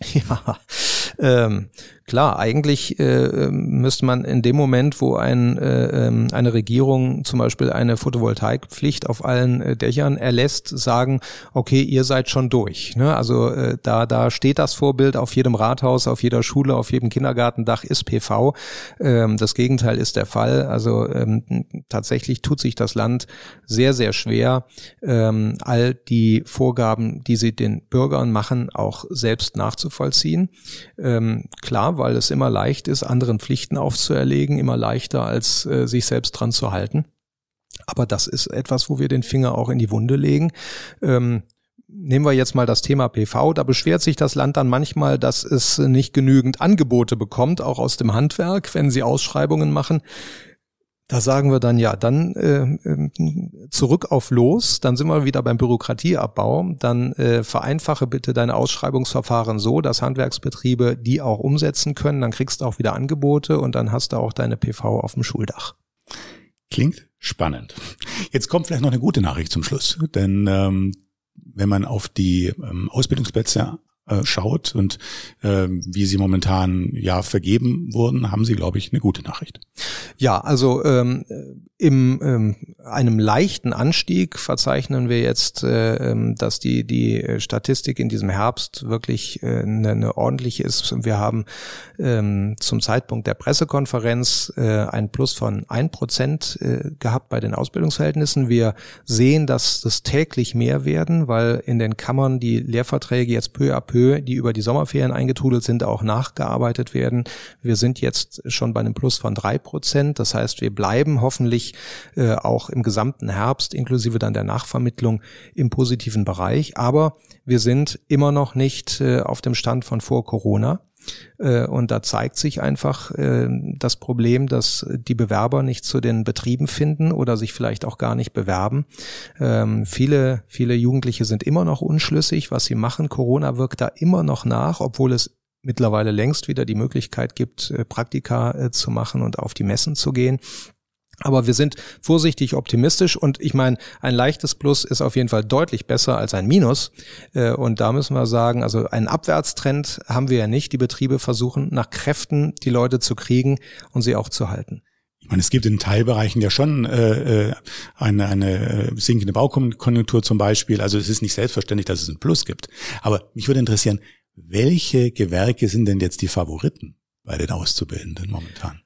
Ja, ähm, klar, eigentlich äh, müsste man in dem Moment, wo ein, äh, ähm, eine Regierung zum Beispiel eine Photovoltaikpflicht auf allen äh, Dächern erlässt, sagen, okay, ihr seid schon durch. Ne? Also äh, da, da steht das Vorbild auf jedem Rathaus, auf jeder Schule, auf jedem Kindergartendach ist PV. Ähm, das Gegenteil ist der Fall. Also ähm, tatsächlich tut sich das Land sehr, sehr schwer, ähm, all die Vorgaben, die sie den Bürgern machen, auch selbst nachzuvollziehen. Ähm, klar, weil es immer leicht ist, anderen Pflichten aufzuerlegen, immer leichter als äh, sich selbst dran zu halten. Aber das ist etwas, wo wir den Finger auch in die Wunde legen. Ähm, nehmen wir jetzt mal das Thema PV. Da beschwert sich das Land dann manchmal, dass es nicht genügend Angebote bekommt, auch aus dem Handwerk, wenn sie Ausschreibungen machen. Da sagen wir dann ja, dann äh, zurück auf los, dann sind wir wieder beim Bürokratieabbau. Dann äh, vereinfache bitte deine Ausschreibungsverfahren so, dass Handwerksbetriebe die auch umsetzen können. Dann kriegst du auch wieder Angebote und dann hast du auch deine PV auf dem Schuldach. Klingt spannend. Jetzt kommt vielleicht noch eine gute Nachricht zum Schluss, denn ähm, wenn man auf die ähm, Ausbildungsplätze äh, schaut und äh, wie sie momentan ja vergeben wurden, haben sie, glaube ich, eine gute Nachricht. Ja, also ähm, im ähm, einem leichten Anstieg verzeichnen wir jetzt, äh, ähm, dass die die Statistik in diesem Herbst wirklich äh, eine, eine ordentliche ist. Wir haben ähm, zum Zeitpunkt der Pressekonferenz äh, ein Plus von ein Prozent äh, gehabt bei den Ausbildungsverhältnissen. Wir sehen, dass das täglich mehr werden, weil in den Kammern die Lehrverträge jetzt peu à peu peu, die über die Sommerferien eingetrudelt sind, auch nachgearbeitet werden. Wir sind jetzt schon bei einem Plus von drei Prozent. Das heißt, wir bleiben hoffentlich äh, auch im gesamten Herbst inklusive dann der Nachvermittlung im positiven Bereich. Aber wir sind immer noch nicht äh, auf dem Stand von vor Corona. Äh, und da zeigt sich einfach äh, das Problem, dass die Bewerber nicht zu den Betrieben finden oder sich vielleicht auch gar nicht bewerben. Ähm, viele, viele Jugendliche sind immer noch unschlüssig, was sie machen. Corona wirkt da immer noch nach, obwohl es mittlerweile längst wieder die Möglichkeit gibt, äh, Praktika zu machen und auf die Messen zu gehen. Aber wir sind vorsichtig optimistisch und ich meine, ein leichtes Plus ist auf jeden Fall deutlich besser als ein Minus. Äh, und da müssen wir sagen, also einen Abwärtstrend haben wir ja nicht. Die Betriebe versuchen nach Kräften die Leute zu kriegen und sie auch zu halten. Ich meine, es gibt in Teilbereichen ja schon äh, äh eine, eine äh, sinkende Baukonjunktur zum Beispiel. Also es ist nicht selbstverständlich, dass es ein Plus gibt. Aber mich würde interessieren, welche Gewerke sind denn jetzt die Favoriten bei den Auszubildenden momentan?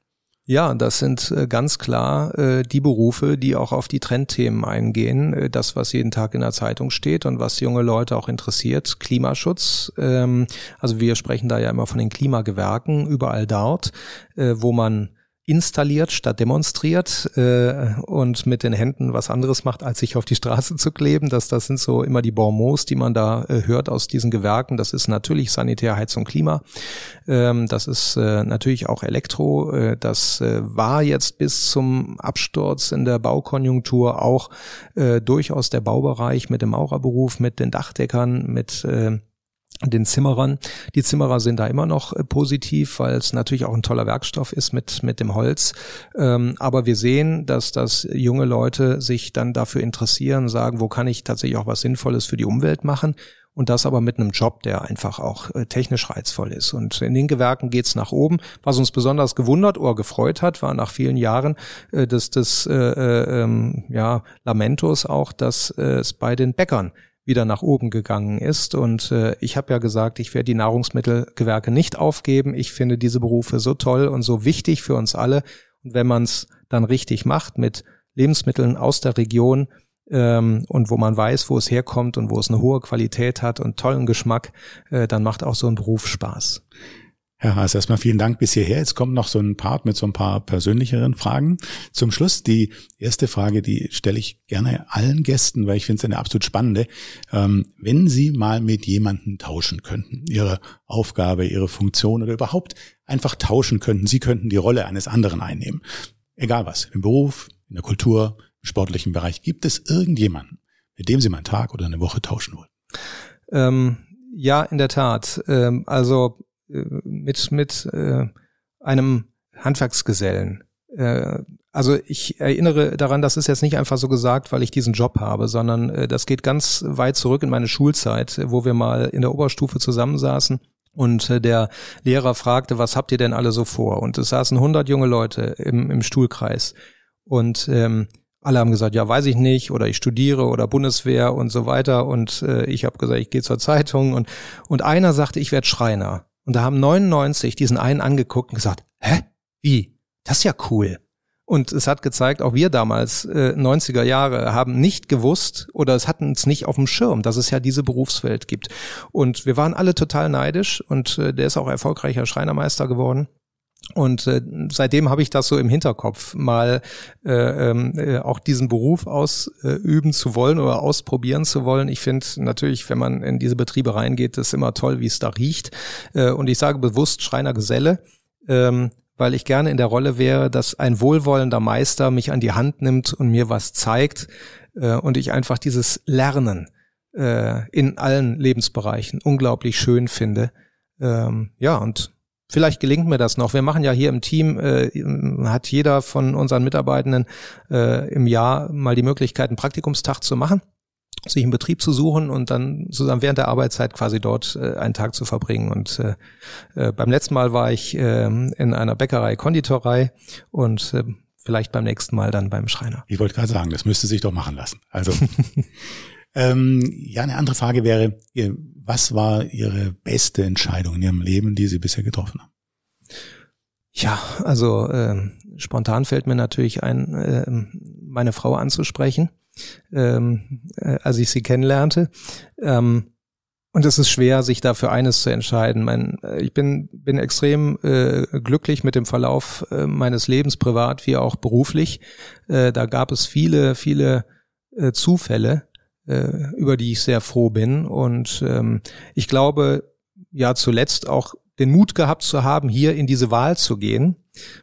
Ja, das sind äh, ganz klar äh, die Berufe, die auch auf die Trendthemen eingehen. Äh, das, was jeden Tag in der Zeitung steht und was junge Leute auch interessiert. Klimaschutz. Ähm, also wir sprechen da ja immer von den Klimagewerken überall dort, äh, wo man installiert statt demonstriert äh, und mit den Händen was anderes macht, als sich auf die Straße zu kleben. Das, das sind so immer die Bonmots, die man da äh, hört aus diesen Gewerken. Das ist natürlich Sanitär, Heizung, Klima. Ähm, das ist äh, natürlich auch Elektro. Äh, das äh, war jetzt bis zum Absturz in der Baukonjunktur auch äh, durchaus der Baubereich mit dem Maurerberuf, mit den Dachdeckern, mit äh, den Zimmerern. Die Zimmerer sind da immer noch äh, positiv, weil es natürlich auch ein toller Werkstoff ist mit, mit dem Holz. Ähm, aber wir sehen, dass das junge Leute sich dann dafür interessieren, sagen, wo kann ich tatsächlich auch was Sinnvolles für die Umwelt machen und das aber mit einem Job, der einfach auch äh, technisch reizvoll ist. Und in den Gewerken geht's nach oben. Was uns besonders gewundert oder gefreut hat, war nach vielen Jahren äh, des, des äh, äh, ähm, ja, Lamentos auch, dass äh, es bei den Bäckern wieder nach oben gegangen ist. Und äh, ich habe ja gesagt, ich werde die Nahrungsmittelgewerke nicht aufgeben. Ich finde diese Berufe so toll und so wichtig für uns alle. Und wenn man es dann richtig macht mit Lebensmitteln aus der Region ähm, und wo man weiß, wo es herkommt und wo es eine hohe Qualität hat und tollen Geschmack, äh, dann macht auch so ein Beruf Spaß. Herr Haas, erstmal vielen Dank bis hierher. Jetzt kommt noch so ein Part mit so ein paar persönlicheren Fragen. Zum Schluss die erste Frage, die stelle ich gerne allen Gästen, weil ich finde es eine absolut spannende. Ähm, wenn Sie mal mit jemandem tauschen könnten, Ihre Aufgabe, Ihre Funktion oder überhaupt einfach tauschen könnten, Sie könnten die Rolle eines anderen einnehmen. Egal was, im Beruf, in der Kultur, im sportlichen Bereich. Gibt es irgendjemanden, mit dem Sie mal einen Tag oder eine Woche tauschen wollen? Ähm, ja, in der Tat. Ähm, also mit, mit äh, einem Handwerksgesellen. Äh, also ich erinnere daran, das ist jetzt nicht einfach so gesagt, weil ich diesen Job habe, sondern äh, das geht ganz weit zurück in meine Schulzeit, wo wir mal in der Oberstufe zusammensaßen und äh, der Lehrer fragte, was habt ihr denn alle so vor? Und es saßen 100 junge Leute im, im Stuhlkreis. Und ähm, alle haben gesagt, ja, weiß ich nicht, oder ich studiere oder Bundeswehr und so weiter. Und äh, ich habe gesagt, ich gehe zur Zeitung. Und, und einer sagte, ich werde Schreiner. Und da haben 99 diesen einen angeguckt und gesagt, hä? Wie? Das ist ja cool. Und es hat gezeigt, auch wir damals, äh, 90er Jahre, haben nicht gewusst oder es hatten uns nicht auf dem Schirm, dass es ja diese Berufswelt gibt. Und wir waren alle total neidisch und äh, der ist auch erfolgreicher Schreinermeister geworden. Und äh, seitdem habe ich das so im Hinterkopf, mal äh, äh, auch diesen Beruf ausüben zu wollen oder ausprobieren zu wollen. Ich finde natürlich, wenn man in diese Betriebe reingeht, ist immer toll, wie es da riecht. Äh, und ich sage bewusst Schreiner Geselle, ähm, weil ich gerne in der Rolle wäre, dass ein wohlwollender Meister mich an die Hand nimmt und mir was zeigt äh, und ich einfach dieses Lernen äh, in allen Lebensbereichen unglaublich schön finde. Ähm, ja, und Vielleicht gelingt mir das noch. Wir machen ja hier im Team, äh, hat jeder von unseren Mitarbeitenden äh, im Jahr mal die Möglichkeit, einen Praktikumstag zu machen, sich einen Betrieb zu suchen und dann zusammen während der Arbeitszeit quasi dort äh, einen Tag zu verbringen. Und äh, äh, beim letzten Mal war ich äh, in einer Bäckerei, Konditorei und äh, vielleicht beim nächsten Mal dann beim Schreiner. Ich wollte gerade sagen, das müsste sich doch machen lassen. Also ähm, ja, eine andere Frage wäre, was war Ihre beste Entscheidung in Ihrem Leben, die Sie bisher getroffen haben? Ja, also äh, spontan fällt mir natürlich ein, äh, meine Frau anzusprechen, ähm, äh, als ich sie kennenlernte. Ähm, und es ist schwer, sich dafür eines zu entscheiden. Mein, äh, ich bin, bin extrem äh, glücklich mit dem Verlauf äh, meines Lebens, privat wie auch beruflich. Äh, da gab es viele, viele äh, Zufälle, äh, über die ich sehr froh bin. Und ähm, ich glaube, ja, zuletzt auch den Mut gehabt zu haben, hier in diese Wahl zu gehen,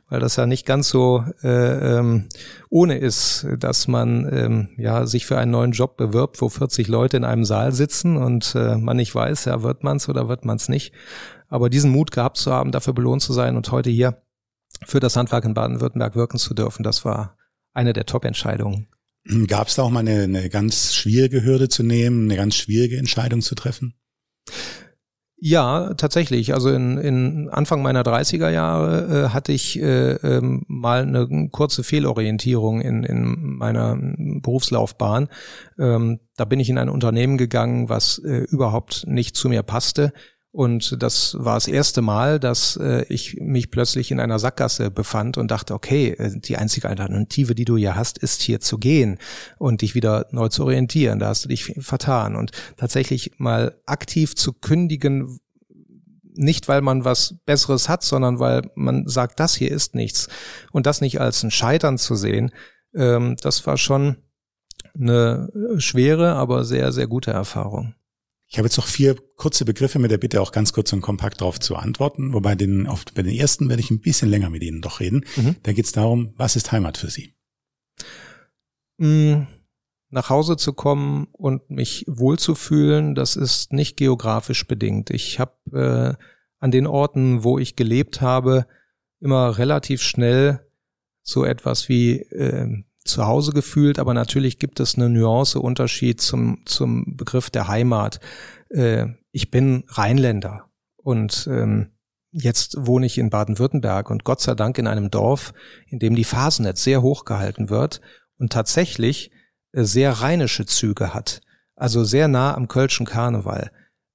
weil das ja nicht ganz so äh, ähm, ohne ist, dass man ähm, ja sich für einen neuen Job bewirbt, wo 40 Leute in einem Saal sitzen und äh, man nicht weiß, ja, wird man's oder wird man's nicht. Aber diesen Mut gehabt zu haben, dafür belohnt zu sein und heute hier für das Handwerk in Baden-Württemberg wirken zu dürfen, das war eine der Top-Entscheidungen. Gab es da auch mal eine, eine ganz schwierige Hürde zu nehmen, eine ganz schwierige Entscheidung zu treffen? Ja, tatsächlich. Also in, in Anfang meiner 30er Jahre äh, hatte ich äh, ähm, mal eine kurze Fehlorientierung in, in meiner Berufslaufbahn. Ähm, da bin ich in ein Unternehmen gegangen, was äh, überhaupt nicht zu mir passte. Und das war das erste Mal, dass äh, ich mich plötzlich in einer Sackgasse befand und dachte, okay, äh, die einzige Alternative, die du hier hast, ist hier zu gehen und dich wieder neu zu orientieren. Da hast du dich vertan. Und tatsächlich mal aktiv zu kündigen, nicht weil man was Besseres hat, sondern weil man sagt, das hier ist nichts. Und das nicht als ein Scheitern zu sehen, ähm, das war schon eine schwere, aber sehr, sehr gute Erfahrung. Ich habe jetzt noch vier kurze Begriffe mit der Bitte auch ganz kurz und kompakt darauf zu antworten. Wobei den, auf, bei den ersten werde ich ein bisschen länger mit Ihnen doch reden. Mhm. Da geht es darum, was ist Heimat für Sie? Mm, nach Hause zu kommen und mich wohlzufühlen, das ist nicht geografisch bedingt. Ich habe äh, an den Orten, wo ich gelebt habe, immer relativ schnell so etwas wie äh, zu Hause gefühlt, aber natürlich gibt es eine Nuance Unterschied zum, zum Begriff der Heimat. Äh, ich bin Rheinländer und ähm, jetzt wohne ich in Baden-Württemberg und Gott sei Dank in einem Dorf, in dem die Fasnet sehr hoch gehalten wird und tatsächlich äh, sehr rheinische Züge hat, also sehr nah am Kölschen Karneval.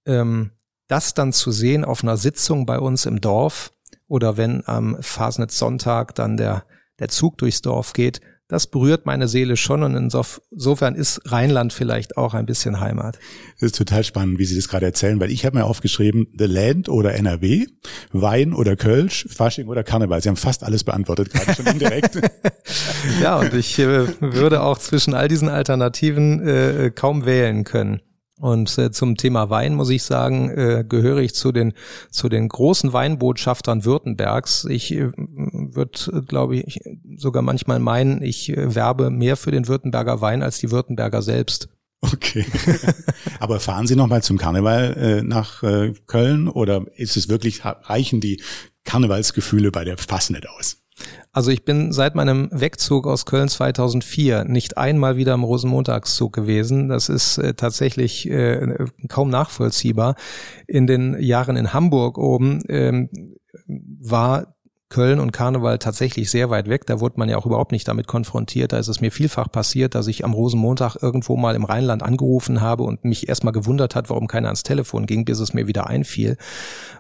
Ähm, das dann zu sehen auf einer Sitzung bei uns im Dorf oder wenn am Fasnet Sonntag dann der, der Zug durchs Dorf geht, das berührt meine Seele schon und insofern ist Rheinland vielleicht auch ein bisschen Heimat. Das ist total spannend, wie Sie das gerade erzählen, weil ich habe mir aufgeschrieben, The Land oder NRW, Wein oder Kölsch, Fasching oder Karneval. Sie haben fast alles beantwortet, gerade schon indirekt. ja, und ich äh, würde auch zwischen all diesen Alternativen äh, kaum wählen können. Und äh, zum Thema Wein muss ich sagen, äh, gehöre ich zu den zu den großen Weinbotschaftern Württembergs. Ich äh, würde, glaube ich, sogar manchmal meinen, ich äh, werbe mehr für den Württemberger Wein als die Württemberger selbst. Okay. Aber fahren Sie noch mal zum Karneval äh, nach äh, Köln oder ist es wirklich reichen die Karnevalsgefühle bei der Fassnet aus? Also ich bin seit meinem Wegzug aus Köln 2004 nicht einmal wieder im Rosenmontagszug gewesen. Das ist äh, tatsächlich äh, kaum nachvollziehbar. In den Jahren in Hamburg oben ähm, war Köln und Karneval tatsächlich sehr weit weg. Da wurde man ja auch überhaupt nicht damit konfrontiert. Da ist es mir vielfach passiert, dass ich am Rosenmontag irgendwo mal im Rheinland angerufen habe und mich erstmal gewundert hat, warum keiner ans Telefon ging, bis es mir wieder einfiel.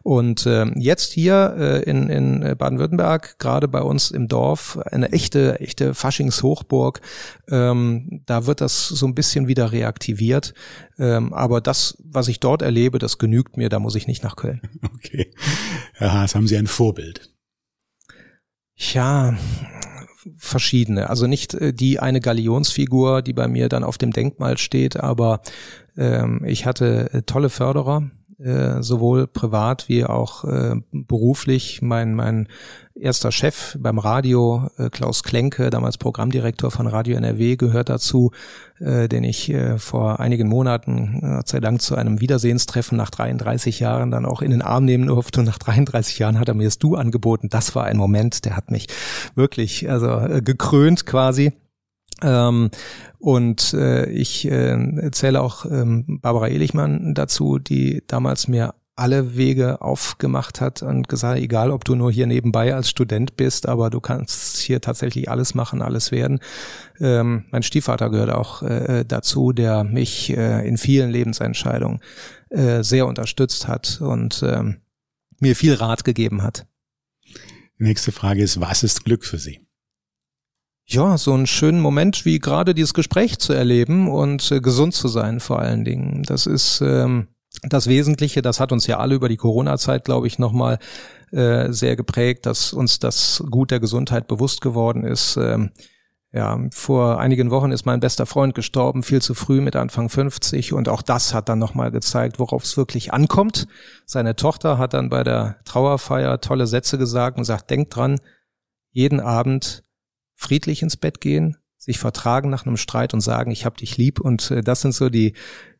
Und äh, jetzt hier äh, in, in Baden-Württemberg, gerade bei uns im Dorf, eine echte, echte Faschingshochburg, ähm, da wird das so ein bisschen wieder reaktiviert. Ähm, aber das, was ich dort erlebe, das genügt mir, da muss ich nicht nach Köln. Okay. Ja, jetzt haben Sie ein Vorbild. Ja, verschiedene. Also nicht äh, die eine Galionsfigur, die bei mir dann auf dem Denkmal steht, aber ähm, ich hatte äh, tolle Förderer, äh, sowohl privat wie auch äh, beruflich. Mein, mein erster Chef beim Radio, äh, Klaus Klenke, damals Programmdirektor von Radio NRW, gehört dazu, äh, den ich äh, vor einigen Monaten, äh, sei Dank zu einem Wiedersehenstreffen nach 33 Jahren dann auch in den Arm nehmen durfte. Und nach 33 Jahren hat er mir das Du angeboten. Das war ein Moment, der hat mich wirklich also äh, gekrönt quasi. Ähm, und äh, ich äh, zähle auch ähm, Barbara Ehlichmann dazu, die damals mir alle Wege aufgemacht hat und gesagt, egal ob du nur hier nebenbei als Student bist, aber du kannst hier tatsächlich alles machen, alles werden. Ähm, mein Stiefvater gehört auch äh, dazu, der mich äh, in vielen Lebensentscheidungen äh, sehr unterstützt hat und ähm, mir viel Rat gegeben hat. Nächste Frage ist, was ist Glück für Sie? Ja, so einen schönen Moment wie gerade dieses Gespräch zu erleben und äh, gesund zu sein vor allen Dingen. Das ist ähm, das Wesentliche, das hat uns ja alle über die Corona-Zeit, glaube ich, nochmal äh, sehr geprägt, dass uns das Gut der Gesundheit bewusst geworden ist. Ähm, ja, vor einigen Wochen ist mein bester Freund gestorben, viel zu früh mit Anfang 50 und auch das hat dann nochmal gezeigt, worauf es wirklich ankommt. Seine Tochter hat dann bei der Trauerfeier tolle Sätze gesagt und sagt, denkt dran, jeden Abend friedlich ins Bett gehen, sich vertragen nach einem Streit und sagen, ich hab dich lieb. Und äh, das sind so die,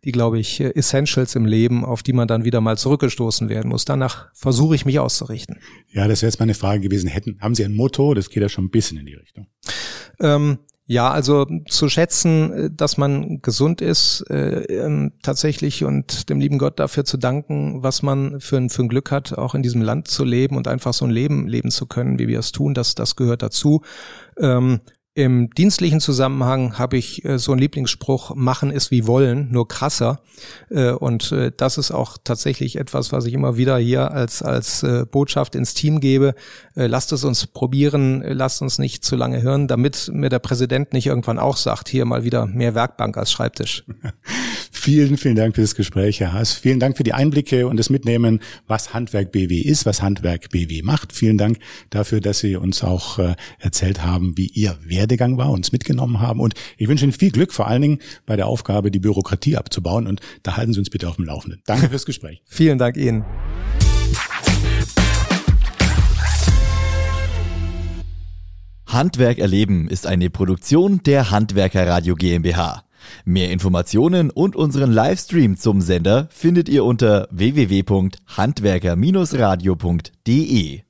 die, glaube ich, äh, Essentials im Leben, auf die man dann wieder mal zurückgestoßen werden muss. Danach versuche ich mich auszurichten. Ja, das wäre jetzt meine Frage gewesen. Hätten, haben Sie ein Motto? Das geht ja schon ein bisschen in die Richtung. Ähm, ja, also zu schätzen, äh, dass man gesund ist, äh, ähm, tatsächlich und dem lieben Gott dafür zu danken, was man für ein, für ein Glück hat, auch in diesem Land zu leben und einfach so ein Leben leben zu können, wie wir es tun, das, das gehört dazu. Ähm, im dienstlichen Zusammenhang habe ich äh, so einen Lieblingsspruch, machen ist wie wollen, nur krasser. Äh, und äh, das ist auch tatsächlich etwas, was ich immer wieder hier als, als äh, Botschaft ins Team gebe. Äh, lasst es uns probieren, lasst uns nicht zu lange hören, damit mir der Präsident nicht irgendwann auch sagt, hier mal wieder mehr Werkbank als Schreibtisch. vielen, vielen Dank für das Gespräch, Herr Haas. Vielen Dank für die Einblicke und das Mitnehmen, was Handwerk BW ist, was Handwerk BW macht. Vielen Dank dafür, dass Sie uns auch äh, erzählt haben, wie Ihr Werdegang war, uns mitgenommen haben. Und ich wünsche Ihnen viel Glück, vor allen Dingen bei der Aufgabe, die Bürokratie abzubauen. Und da halten Sie uns bitte auf dem Laufenden. Danke fürs Gespräch. Vielen Dank Ihnen. Handwerk erleben ist eine Produktion der Handwerker Radio GmbH. Mehr Informationen und unseren Livestream zum Sender findet ihr unter www.handwerker-radio.de.